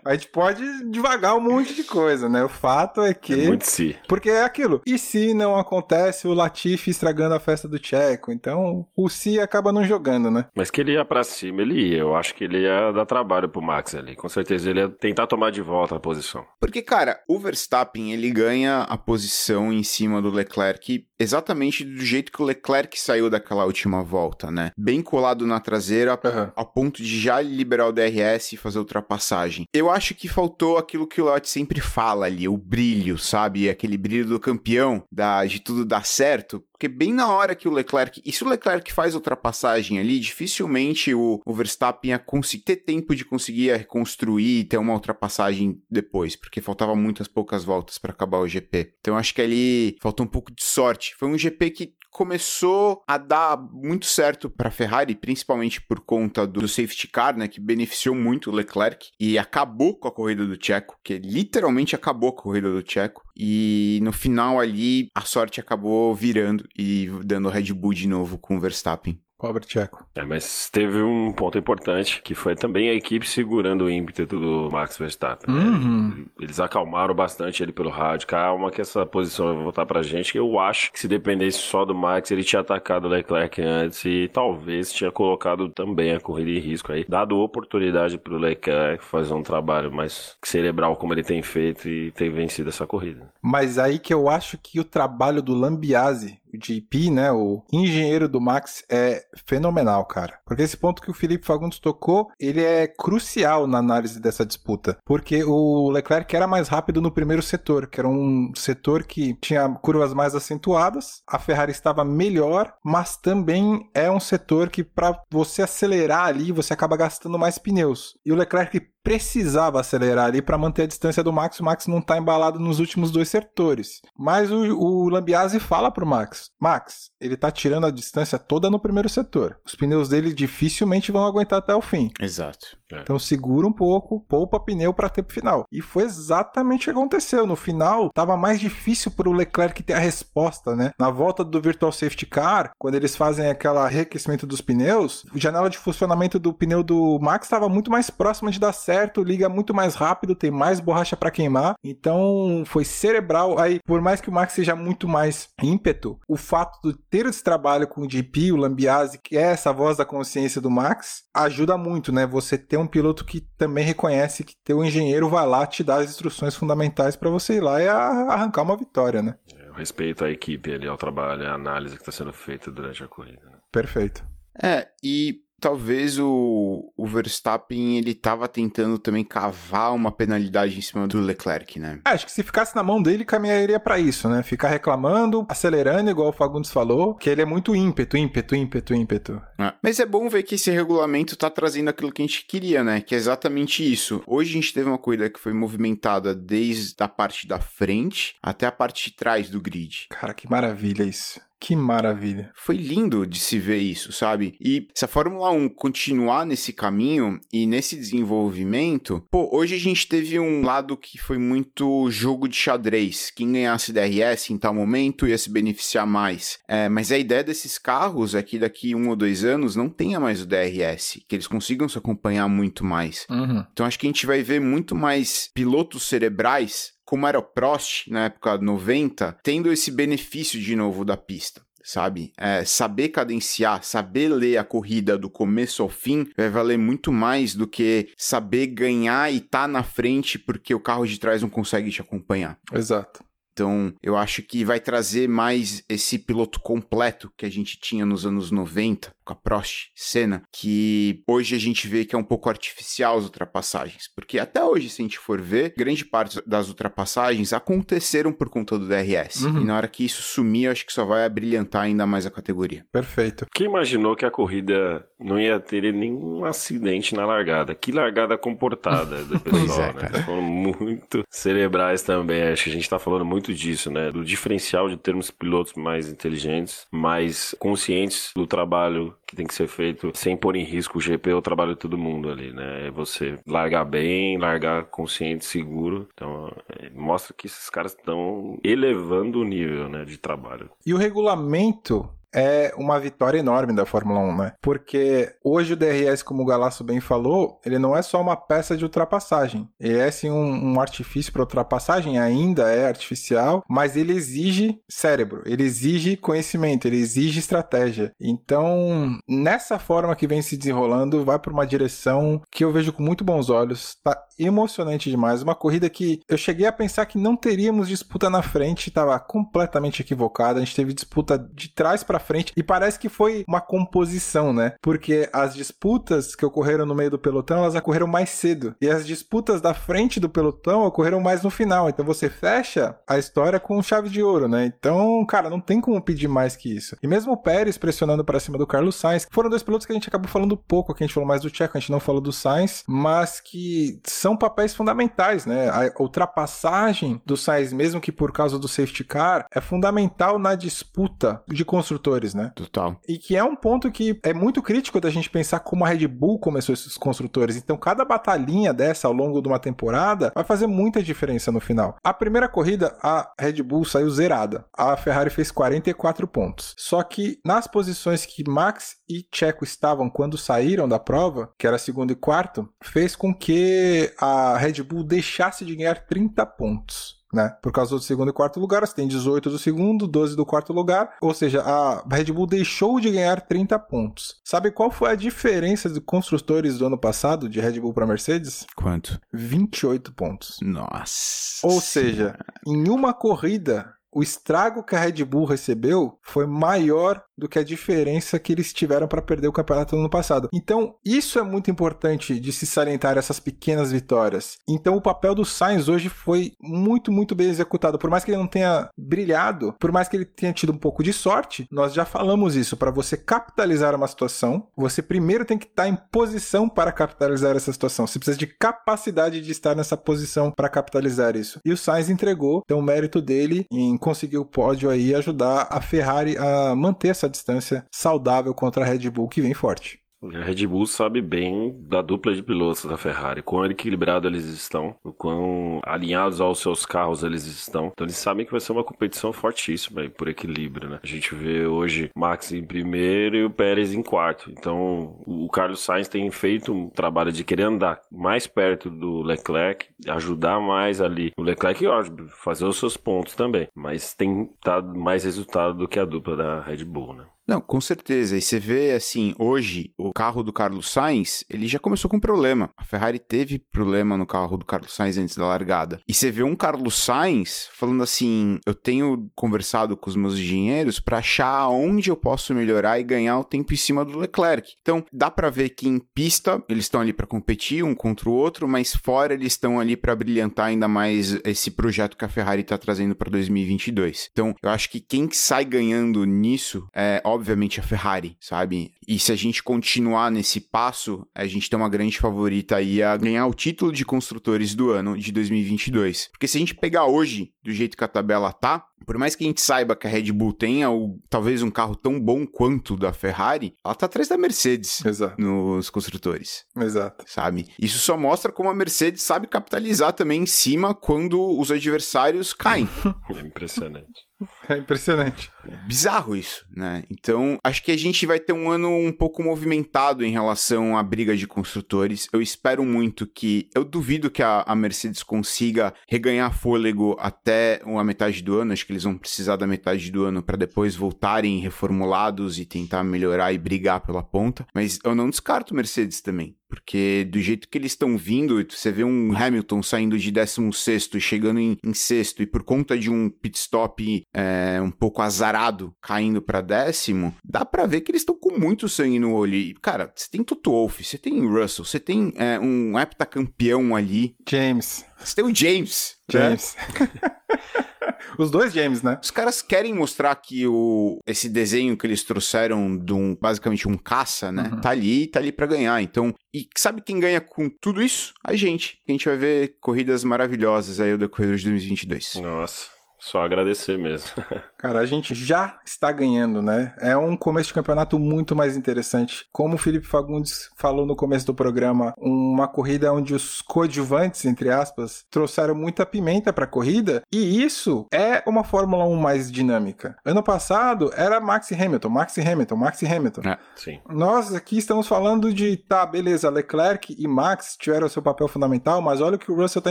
A gente pode devagar um monte de coisa, né? O fato é que. É muito si. Porque é aquilo. E se não acontece o Latifi estragando a festa do Tcheco? Então, o si acaba não jogando, né? Mas que ele ia pra cima, ele ia. Eu acho que ele ia dar trabalho pro Max ali. Com certeza ele ia tentar tomar de volta a posição. Porque, cara, o Verstappen, ele ganha a posição em cima do Leclerc exatamente do jeito que o Leclerc saiu daquela última volta, né? Bem colado na traseira, Aham. a ponto de já liberar o DRS e fazer a ultrapassagem. Eu acho que faltou aquilo que o Lott sempre fala ali, o brilho, sabe? Aquele brilho do campeão, da, de tudo dar certo. Porque bem na hora que o Leclerc. E se o Leclerc faz ultrapassagem ali, dificilmente o, o Verstappen ia conseguir ter tempo de conseguir reconstruir e ter uma ultrapassagem depois, porque faltava muitas poucas voltas para acabar o GP. Então acho que ali faltou um pouco de sorte. Foi um GP que começou a dar muito certo para Ferrari, principalmente por conta do safety car, né, que beneficiou muito o Leclerc e acabou com a corrida do Checo, que literalmente acabou com a corrida do Checo. E no final ali a sorte acabou virando e dando Red Bull de novo com o Verstappen. Pobre Tcheco. É, mas teve um ponto importante, que foi também a equipe segurando o ímpeto do Max Verstappen. Né? Uhum. Eles acalmaram bastante ele pelo rádio. Calma que essa posição vai voltar pra gente. Eu acho que se dependesse só do Max, ele tinha atacado o Leclerc antes e talvez tinha colocado também a corrida em risco aí. Dado oportunidade pro Leclerc fazer um trabalho mais cerebral como ele tem feito e ter vencido essa corrida. Mas aí que eu acho que o trabalho do Lambiase o JP, né, o engenheiro do Max, é fenomenal, cara. Porque esse ponto que o Felipe Fagundes tocou, ele é crucial na análise dessa disputa. Porque o Leclerc era mais rápido no primeiro setor, que era um setor que tinha curvas mais acentuadas, a Ferrari estava melhor, mas também é um setor que para você acelerar ali, você acaba gastando mais pneus. E o Leclerc precisava acelerar ali para manter a distância do Max. O Max não está embalado nos últimos dois setores. Mas o, o Lambiase fala pro Max: Max, ele tá tirando a distância toda no primeiro setor. Os pneus dele dificilmente vão aguentar até o fim. Exato. É. Então segura um pouco, poupa pneu para tempo final. E foi exatamente o que aconteceu. No final, tava mais difícil para o Leclerc ter a resposta, né? Na volta do Virtual Safety Car, quando eles fazem aquela reaquecimento dos pneus, a janela de funcionamento do pneu do Max estava muito mais próxima de dar certo, liga muito mais rápido, tem mais borracha para queimar. Então foi cerebral. Aí, por mais que o Max seja muito mais ímpeto, o fato de ter esse trabalho com o GP, o Lambiase, que é essa voz da consciência do Max, ajuda muito, né? Você ter um piloto que também reconhece que teu engenheiro vai lá te dar as instruções fundamentais para você ir lá e arrancar uma vitória, né? Eu respeito a equipe ali, ao trabalho, a análise que está sendo feita durante a corrida. Né? Perfeito. É, e talvez o, o Verstappen ele tava tentando também cavar uma penalidade em cima do Leclerc, né? É, acho que se ficasse na mão dele, caminharia para isso, né? Ficar reclamando, acelerando, igual o Fagundes falou, que ele é muito ímpeto, ímpeto, ímpeto, ímpeto. É. Mas é bom ver que esse regulamento tá trazendo aquilo que a gente queria, né? Que é exatamente isso. Hoje a gente teve uma corrida que foi movimentada desde a parte da frente até a parte de trás do grid. Cara, que maravilha isso. Que maravilha. Foi lindo de se ver isso, sabe? E se a Fórmula 1 continuar nesse caminho e nesse desenvolvimento, pô, hoje a gente teve um lado que foi muito jogo de xadrez. Quem ganhasse DRS em tal momento ia se beneficiar mais. É, mas a ideia desses carros é que daqui um ou dois anos não tenha mais o DRS, que eles consigam se acompanhar muito mais. Uhum. Então acho que a gente vai ver muito mais pilotos cerebrais como era o Prost na época 90, tendo esse benefício de novo da pista. Sabe? É, saber cadenciar, saber ler a corrida do começo ao fim vai valer muito mais do que saber ganhar e estar tá na frente porque o carro de trás não consegue te acompanhar. Exato. Então, eu acho que vai trazer mais esse piloto completo que a gente tinha nos anos 90, com a Prost, Senna, que hoje a gente vê que é um pouco artificial as ultrapassagens. Porque até hoje, se a gente for ver, grande parte das ultrapassagens aconteceram por conta do DRS. Uhum. E na hora que isso sumir, eu acho que só vai brilhantar ainda mais a categoria. Perfeito. Quem imaginou que a corrida não ia ter nenhum acidente na largada? Que largada comportada do pessoal, Pois é, né? cara. Foram muito cerebrais também. Acho que a gente tá falando muito disso, né? Do diferencial de termos pilotos mais inteligentes, mais conscientes do trabalho que tem que ser feito sem pôr em risco o GP, o trabalho de todo mundo ali, né? É você largar bem, largar consciente, seguro. Então, é, mostra que esses caras estão elevando o nível, né, de trabalho. E o regulamento é uma vitória enorme da Fórmula 1, né? Porque hoje o DRS, como o Galasso bem falou, ele não é só uma peça de ultrapassagem. Ele é sim um, um artifício para ultrapassagem, ainda é artificial, mas ele exige cérebro, ele exige conhecimento, ele exige estratégia. Então, nessa forma que vem se desenrolando, vai para uma direção que eu vejo com muito bons olhos. Tá emocionante demais. Uma corrida que eu cheguei a pensar que não teríamos disputa na frente, estava completamente equivocada. A gente teve disputa de trás para frente. E parece que foi uma composição, né? Porque as disputas que ocorreram no meio do pelotão, elas ocorreram mais cedo. E as disputas da frente do pelotão ocorreram mais no final. Então você fecha a história com chave de ouro, né? Então, cara, não tem como pedir mais que isso. E mesmo o Pérez pressionando para cima do Carlos Sainz, foram dois pilotos que a gente acabou falando pouco, que a gente falou mais do Checo, a gente não falou do Sainz, mas que são papéis fundamentais, né? A ultrapassagem do Sainz, mesmo que por causa do safety car, é fundamental na disputa de construtores, né? Total. E que é um ponto que é muito crítico da gente pensar como a Red Bull começou esses construtores. Então, cada batalhinha dessa ao longo de uma temporada vai fazer muita diferença no final. A primeira corrida, a Red Bull saiu zerada. A Ferrari fez 44 pontos. Só que nas posições que Max e Checo estavam quando saíram da prova, que era segundo e quarto, fez com que a Red Bull deixasse de ganhar 30 pontos né? Por causa do segundo e quarto lugar, você tem 18 do segundo, 12 do quarto lugar, ou seja, a Red Bull deixou de ganhar 30 pontos. Sabe qual foi a diferença de construtores do ano passado de Red Bull para Mercedes? Quanto? 28 pontos. Nossa. Ou seja, em uma corrida, o estrago que a Red Bull recebeu foi maior do que a diferença que eles tiveram para perder o campeonato no ano passado. Então, isso é muito importante de se salientar essas pequenas vitórias. Então, o papel do Sainz hoje foi muito, muito bem executado. Por mais que ele não tenha brilhado, por mais que ele tenha tido um pouco de sorte, nós já falamos isso. Para você capitalizar uma situação, você primeiro tem que estar em posição para capitalizar essa situação. Você precisa de capacidade de estar nessa posição para capitalizar isso. E o Sainz entregou, então o mérito dele em conseguir o pódio aí ajudar a Ferrari a manter essa distância saudável contra a Red Bull que vem forte. A Red Bull sabe bem da dupla de pilotos da Ferrari, quão equilibrado eles estão, o quão alinhados aos seus carros eles estão. Então eles sabem que vai ser uma competição fortíssima aí, por equilíbrio, né? A gente vê hoje Max em primeiro e o Pérez em quarto. Então o Carlos Sainz tem feito um trabalho de querer andar mais perto do Leclerc, ajudar mais ali o Leclerc, óbvio, fazer os seus pontos também, mas tem dado mais resultado do que a dupla da Red Bull, né? Não, com certeza. E você vê, assim, hoje, o carro do Carlos Sainz, ele já começou com problema. A Ferrari teve problema no carro do Carlos Sainz antes da largada. E você vê um Carlos Sainz falando assim: eu tenho conversado com os meus engenheiros para achar onde eu posso melhorar e ganhar o tempo em cima do Leclerc. Então, dá para ver que em pista eles estão ali para competir um contra o outro, mas fora eles estão ali para brilhantar ainda mais esse projeto que a Ferrari está trazendo para 2022. Então, eu acho que quem sai ganhando nisso é, óbvio, obviamente, a Ferrari, sabe? E se a gente continuar nesse passo, a gente tem uma grande favorita aí a ganhar o título de construtores do ano de 2022. Porque se a gente pegar hoje, do jeito que a tabela tá, por mais que a gente saiba que a Red Bull tenha o, talvez um carro tão bom quanto da Ferrari, ela tá atrás da Mercedes Exato. nos construtores. Exato. Sabe? Isso só mostra como a Mercedes sabe capitalizar também em cima quando os adversários caem. É impressionante. É impressionante. Bizarro isso, né? Então, acho que a gente vai ter um ano um pouco movimentado em relação à briga de construtores. Eu espero muito que. Eu duvido que a, a Mercedes consiga reganhar fôlego até a metade do ano. Acho que eles vão precisar da metade do ano para depois voltarem reformulados e tentar melhorar e brigar pela ponta. Mas eu não descarto Mercedes também. Porque do jeito que eles estão vindo, você vê um Hamilton saindo de 16 e chegando em, em sexto, e por conta de um pit stop é, um pouco azarado caindo para décimo, dá para ver que eles estão com muito sangue no olho. E, cara, você tem Toto Wolff, você tem Russell, você tem é, um heptacampeão ali. James. Você tem o James. James. Né? Os dois James, né? Os caras querem mostrar que o, esse desenho que eles trouxeram de um, basicamente um caça, né? Uhum. Tá ali, tá ali para ganhar. Então, e sabe quem ganha com tudo isso? A gente. A gente vai ver corridas maravilhosas aí ao decorrer de 2022. Nossa. Só agradecer mesmo. Cara, a gente já está ganhando, né? É um começo de campeonato muito mais interessante. Como o Felipe Fagundes falou no começo do programa, uma corrida onde os coadjuvantes, entre aspas, trouxeram muita pimenta para a corrida, e isso é uma Fórmula 1 mais dinâmica. Ano passado era Max Hamilton, Max Hamilton, Max Hamilton. É, sim. Nós aqui estamos falando de, tá, beleza, Leclerc e Max tiveram seu papel fundamental, mas olha o que o Russell tá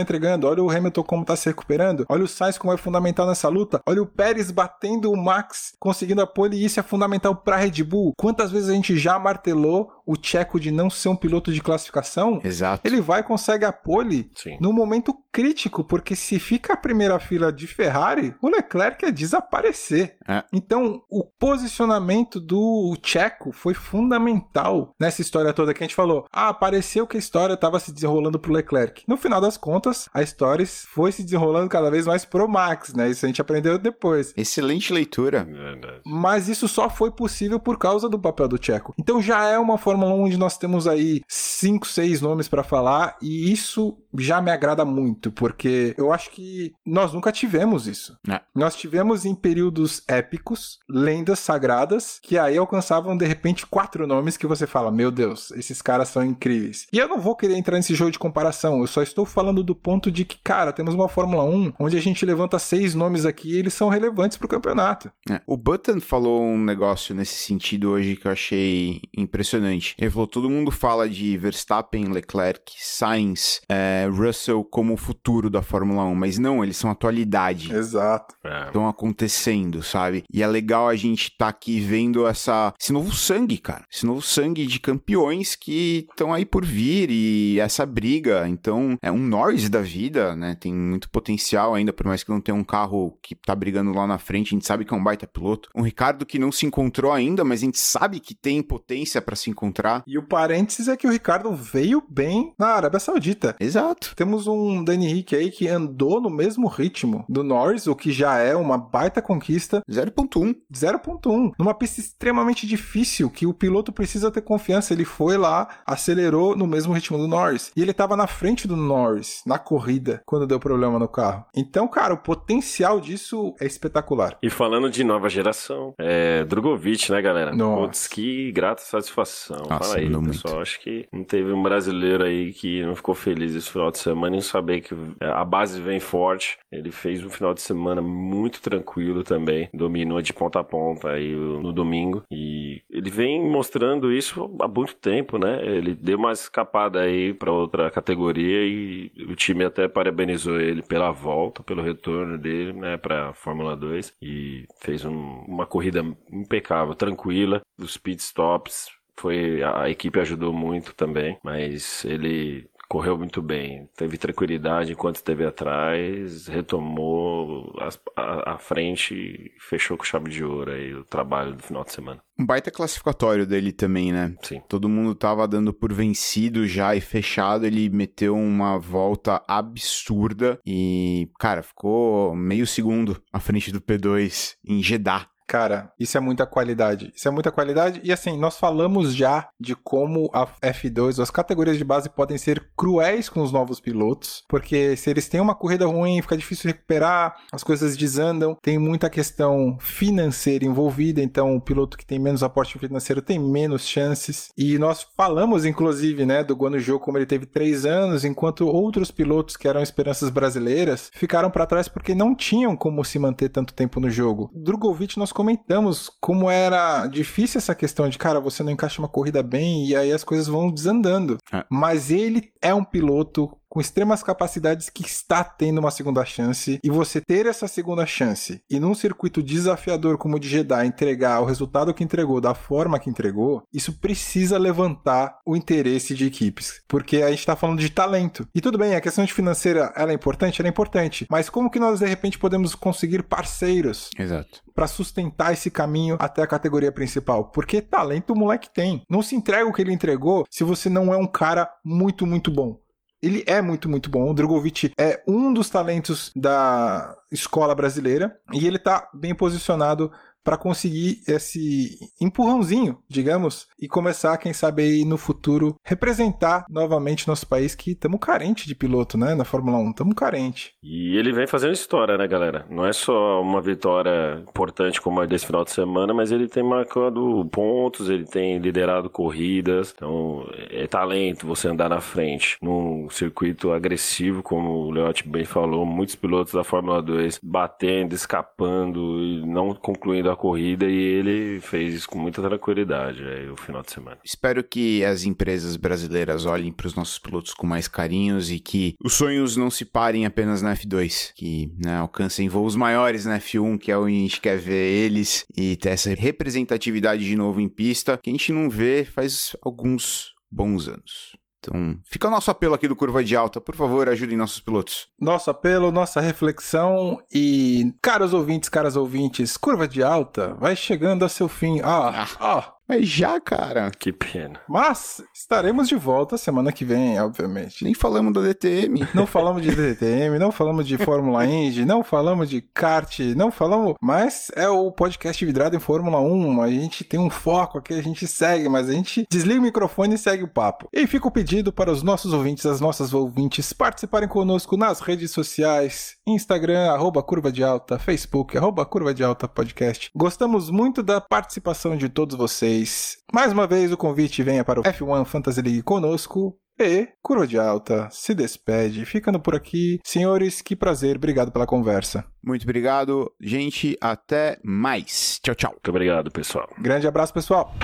entregando, olha o Hamilton como tá se recuperando, olha o Sainz como é fundamental fundamental nessa luta. Olha o Pérez batendo o Max, conseguindo a pole, e isso é fundamental para Red Bull. Quantas vezes a gente já martelou o Checo de não ser um piloto de classificação, Exato. ele vai e consegue a pole Sim. no momento crítico, porque se fica a primeira fila de Ferrari, o Leclerc é desaparecer. É. Então, o posicionamento do Checo foi fundamental nessa história toda que a gente falou. Ah, pareceu que a história estava se desenrolando pro Leclerc. No final das contas, a história foi se desenrolando cada vez mais pro Max, né? Isso a gente aprendeu depois. Excelente leitura. Verdade. Mas isso só foi possível por causa do papel do Checo. Então já é uma Fórmula 1 onde nós temos aí cinco, seis nomes para falar e isso já me agrada muito, porque eu acho que nós nunca tivemos isso. É. Nós tivemos em períodos épicos, lendas sagradas, que aí alcançavam de repente quatro nomes que você fala: Meu Deus, esses caras são incríveis. E eu não vou querer entrar nesse jogo de comparação, eu só estou falando do ponto de que, cara, temos uma Fórmula 1 onde a gente levanta seis nomes aqui e eles são relevantes pro campeonato. É. O Button falou um negócio nesse sentido hoje que eu achei impressionante. Ele falou: todo mundo fala de Verstappen, Leclerc, Sainz, é, Russell como o futuro da Fórmula 1, mas não, eles são atualidade. Exato. É. Estão acontecendo, sabe? E é legal a gente tá aqui vendo essa, esse novo sangue, cara. Esse novo sangue de campeões que estão aí por vir e essa briga. Então, é um Norris da vida, né? Tem muito potencial ainda, por mais que não tenha um carro que tá brigando lá na frente. A gente sabe que é um baita piloto. Um Ricardo que não se encontrou ainda, mas a gente sabe que tem potência pra se encontrar. E o parênteses é que o Ricardo veio bem na Arábia Saudita. Exato. Temos um Danny Rick aí que andou no mesmo ritmo do Norris, o que já é uma baita conquista. 0.1. 0.1, numa pista extremamente difícil, que o piloto precisa ter confiança. Ele foi lá, acelerou no mesmo ritmo do Norris. E ele estava na frente do Norris, na corrida, quando deu problema no carro. Então, cara, o potencial disso é espetacular. E falando de nova geração, é Drogovic, né, galera? Nossa. Putz, que grata satisfação. Nossa, Fala aí, mandou muito. pessoal. Acho que não teve um brasileiro aí que não ficou feliz esse final de semana em saber que a base vem forte. Ele fez um final de semana muito tranquilo também. Dominou de ponta a ponta aí no domingo. E ele vem mostrando isso há muito tempo, né? Ele deu uma escapada aí para outra categoria e o time até parabenizou ele pela volta, pelo retorno dele, né, para Fórmula 2 e fez um- uma corrida impecável, tranquila. Os pit stops foi a a equipe ajudou muito também, mas ele correu muito bem, teve tranquilidade enquanto esteve atrás, retomou as- a, a frente e fechou com chave de ouro aí o trabalho do final de semana. Um baita classificatório dele também, né? Sim. Todo mundo tava dando por vencido já e fechado. Ele meteu uma volta absurda e, cara, ficou meio segundo à frente do P2 em Jeddah. Cara, isso é muita qualidade. Isso é muita qualidade. E assim, nós falamos já de como a F2, as categorias de base podem ser cruéis com os novos pilotos, porque se eles têm uma corrida ruim, fica difícil recuperar, as coisas desandam, tem muita questão financeira envolvida, então o piloto que tem menos aporte financeiro tem menos chances. E nós falamos, inclusive, né, do Guanaju, como ele teve três anos, enquanto outros pilotos que eram esperanças brasileiras ficaram para trás porque não tinham como se manter tanto tempo no jogo. Drogovic, nós comentamos como era difícil essa questão de, cara, você não encaixa uma corrida bem e aí as coisas vão desandando. É. Mas ele é um piloto com extremas capacidades que está tendo uma segunda chance e você ter essa segunda chance e num circuito desafiador como o de Jeddah entregar o resultado que entregou da forma que entregou, isso precisa levantar o interesse de equipes, porque a gente está falando de talento. E tudo bem, a questão de financeira, ela é importante, ela é importante, mas como que nós de repente podemos conseguir parceiros Exato. para sustentar esse caminho até a categoria principal. Porque talento o moleque tem. Não se entrega o que ele entregou se você não é um cara muito, muito bom. Ele é muito, muito bom. O Drogovic é um dos talentos da escola brasileira e ele tá bem posicionado para conseguir esse empurrãozinho, digamos, e começar, quem sabe aí no futuro, representar novamente nosso país que estamos carente de piloto, né, na Fórmula 1, estamos carente. E ele vem fazendo história, né, galera? Não é só uma vitória importante como a desse final de semana, mas ele tem marcado pontos, ele tem liderado corridas. Então, é talento você andar na frente num circuito agressivo, como o Leotti bem falou. Muitos pilotos da Fórmula 2 batendo, escapando e não concluindo da corrida e ele fez isso com muita tranquilidade aí o final de semana. Espero que as empresas brasileiras olhem para os nossos pilotos com mais carinhos e que os sonhos não se parem apenas na F2, que né, alcancem voos maiores na F1, que é onde a gente quer ver eles e ter essa representatividade de novo em pista, que a gente não vê faz alguns bons anos. Então, fica o nosso apelo aqui do Curva de Alta. Por favor, ajudem nossos pilotos. Nosso apelo, nossa reflexão e, caros ouvintes, caras ouvintes, Curva de Alta vai chegando a seu fim. Ah, ah, Mas já, cara. Que pena. Mas estaremos de volta semana que vem, obviamente. Nem falamos da DTM. Não falamos de DTM, não falamos de Fórmula Indy, não falamos de kart, não falamos. Mas é o podcast vidrado em Fórmula 1. A gente tem um foco aqui, a gente segue, mas a gente desliga o microfone e segue o papo. E fica o pedido para os nossos ouvintes, as nossas ouvintes, participarem conosco nas redes sociais: Instagram, arroba Curva de Alta, Facebook, arroba Curva de Alta Podcast. Gostamos muito da participação de todos vocês. Mais uma vez, o convite venha para o F1 Fantasy League conosco. E Curva de Alta se despede, ficando por aqui. Senhores, que prazer, obrigado pela conversa. Muito obrigado, gente. Até mais. Tchau, tchau. Muito obrigado, pessoal. Grande abraço, pessoal.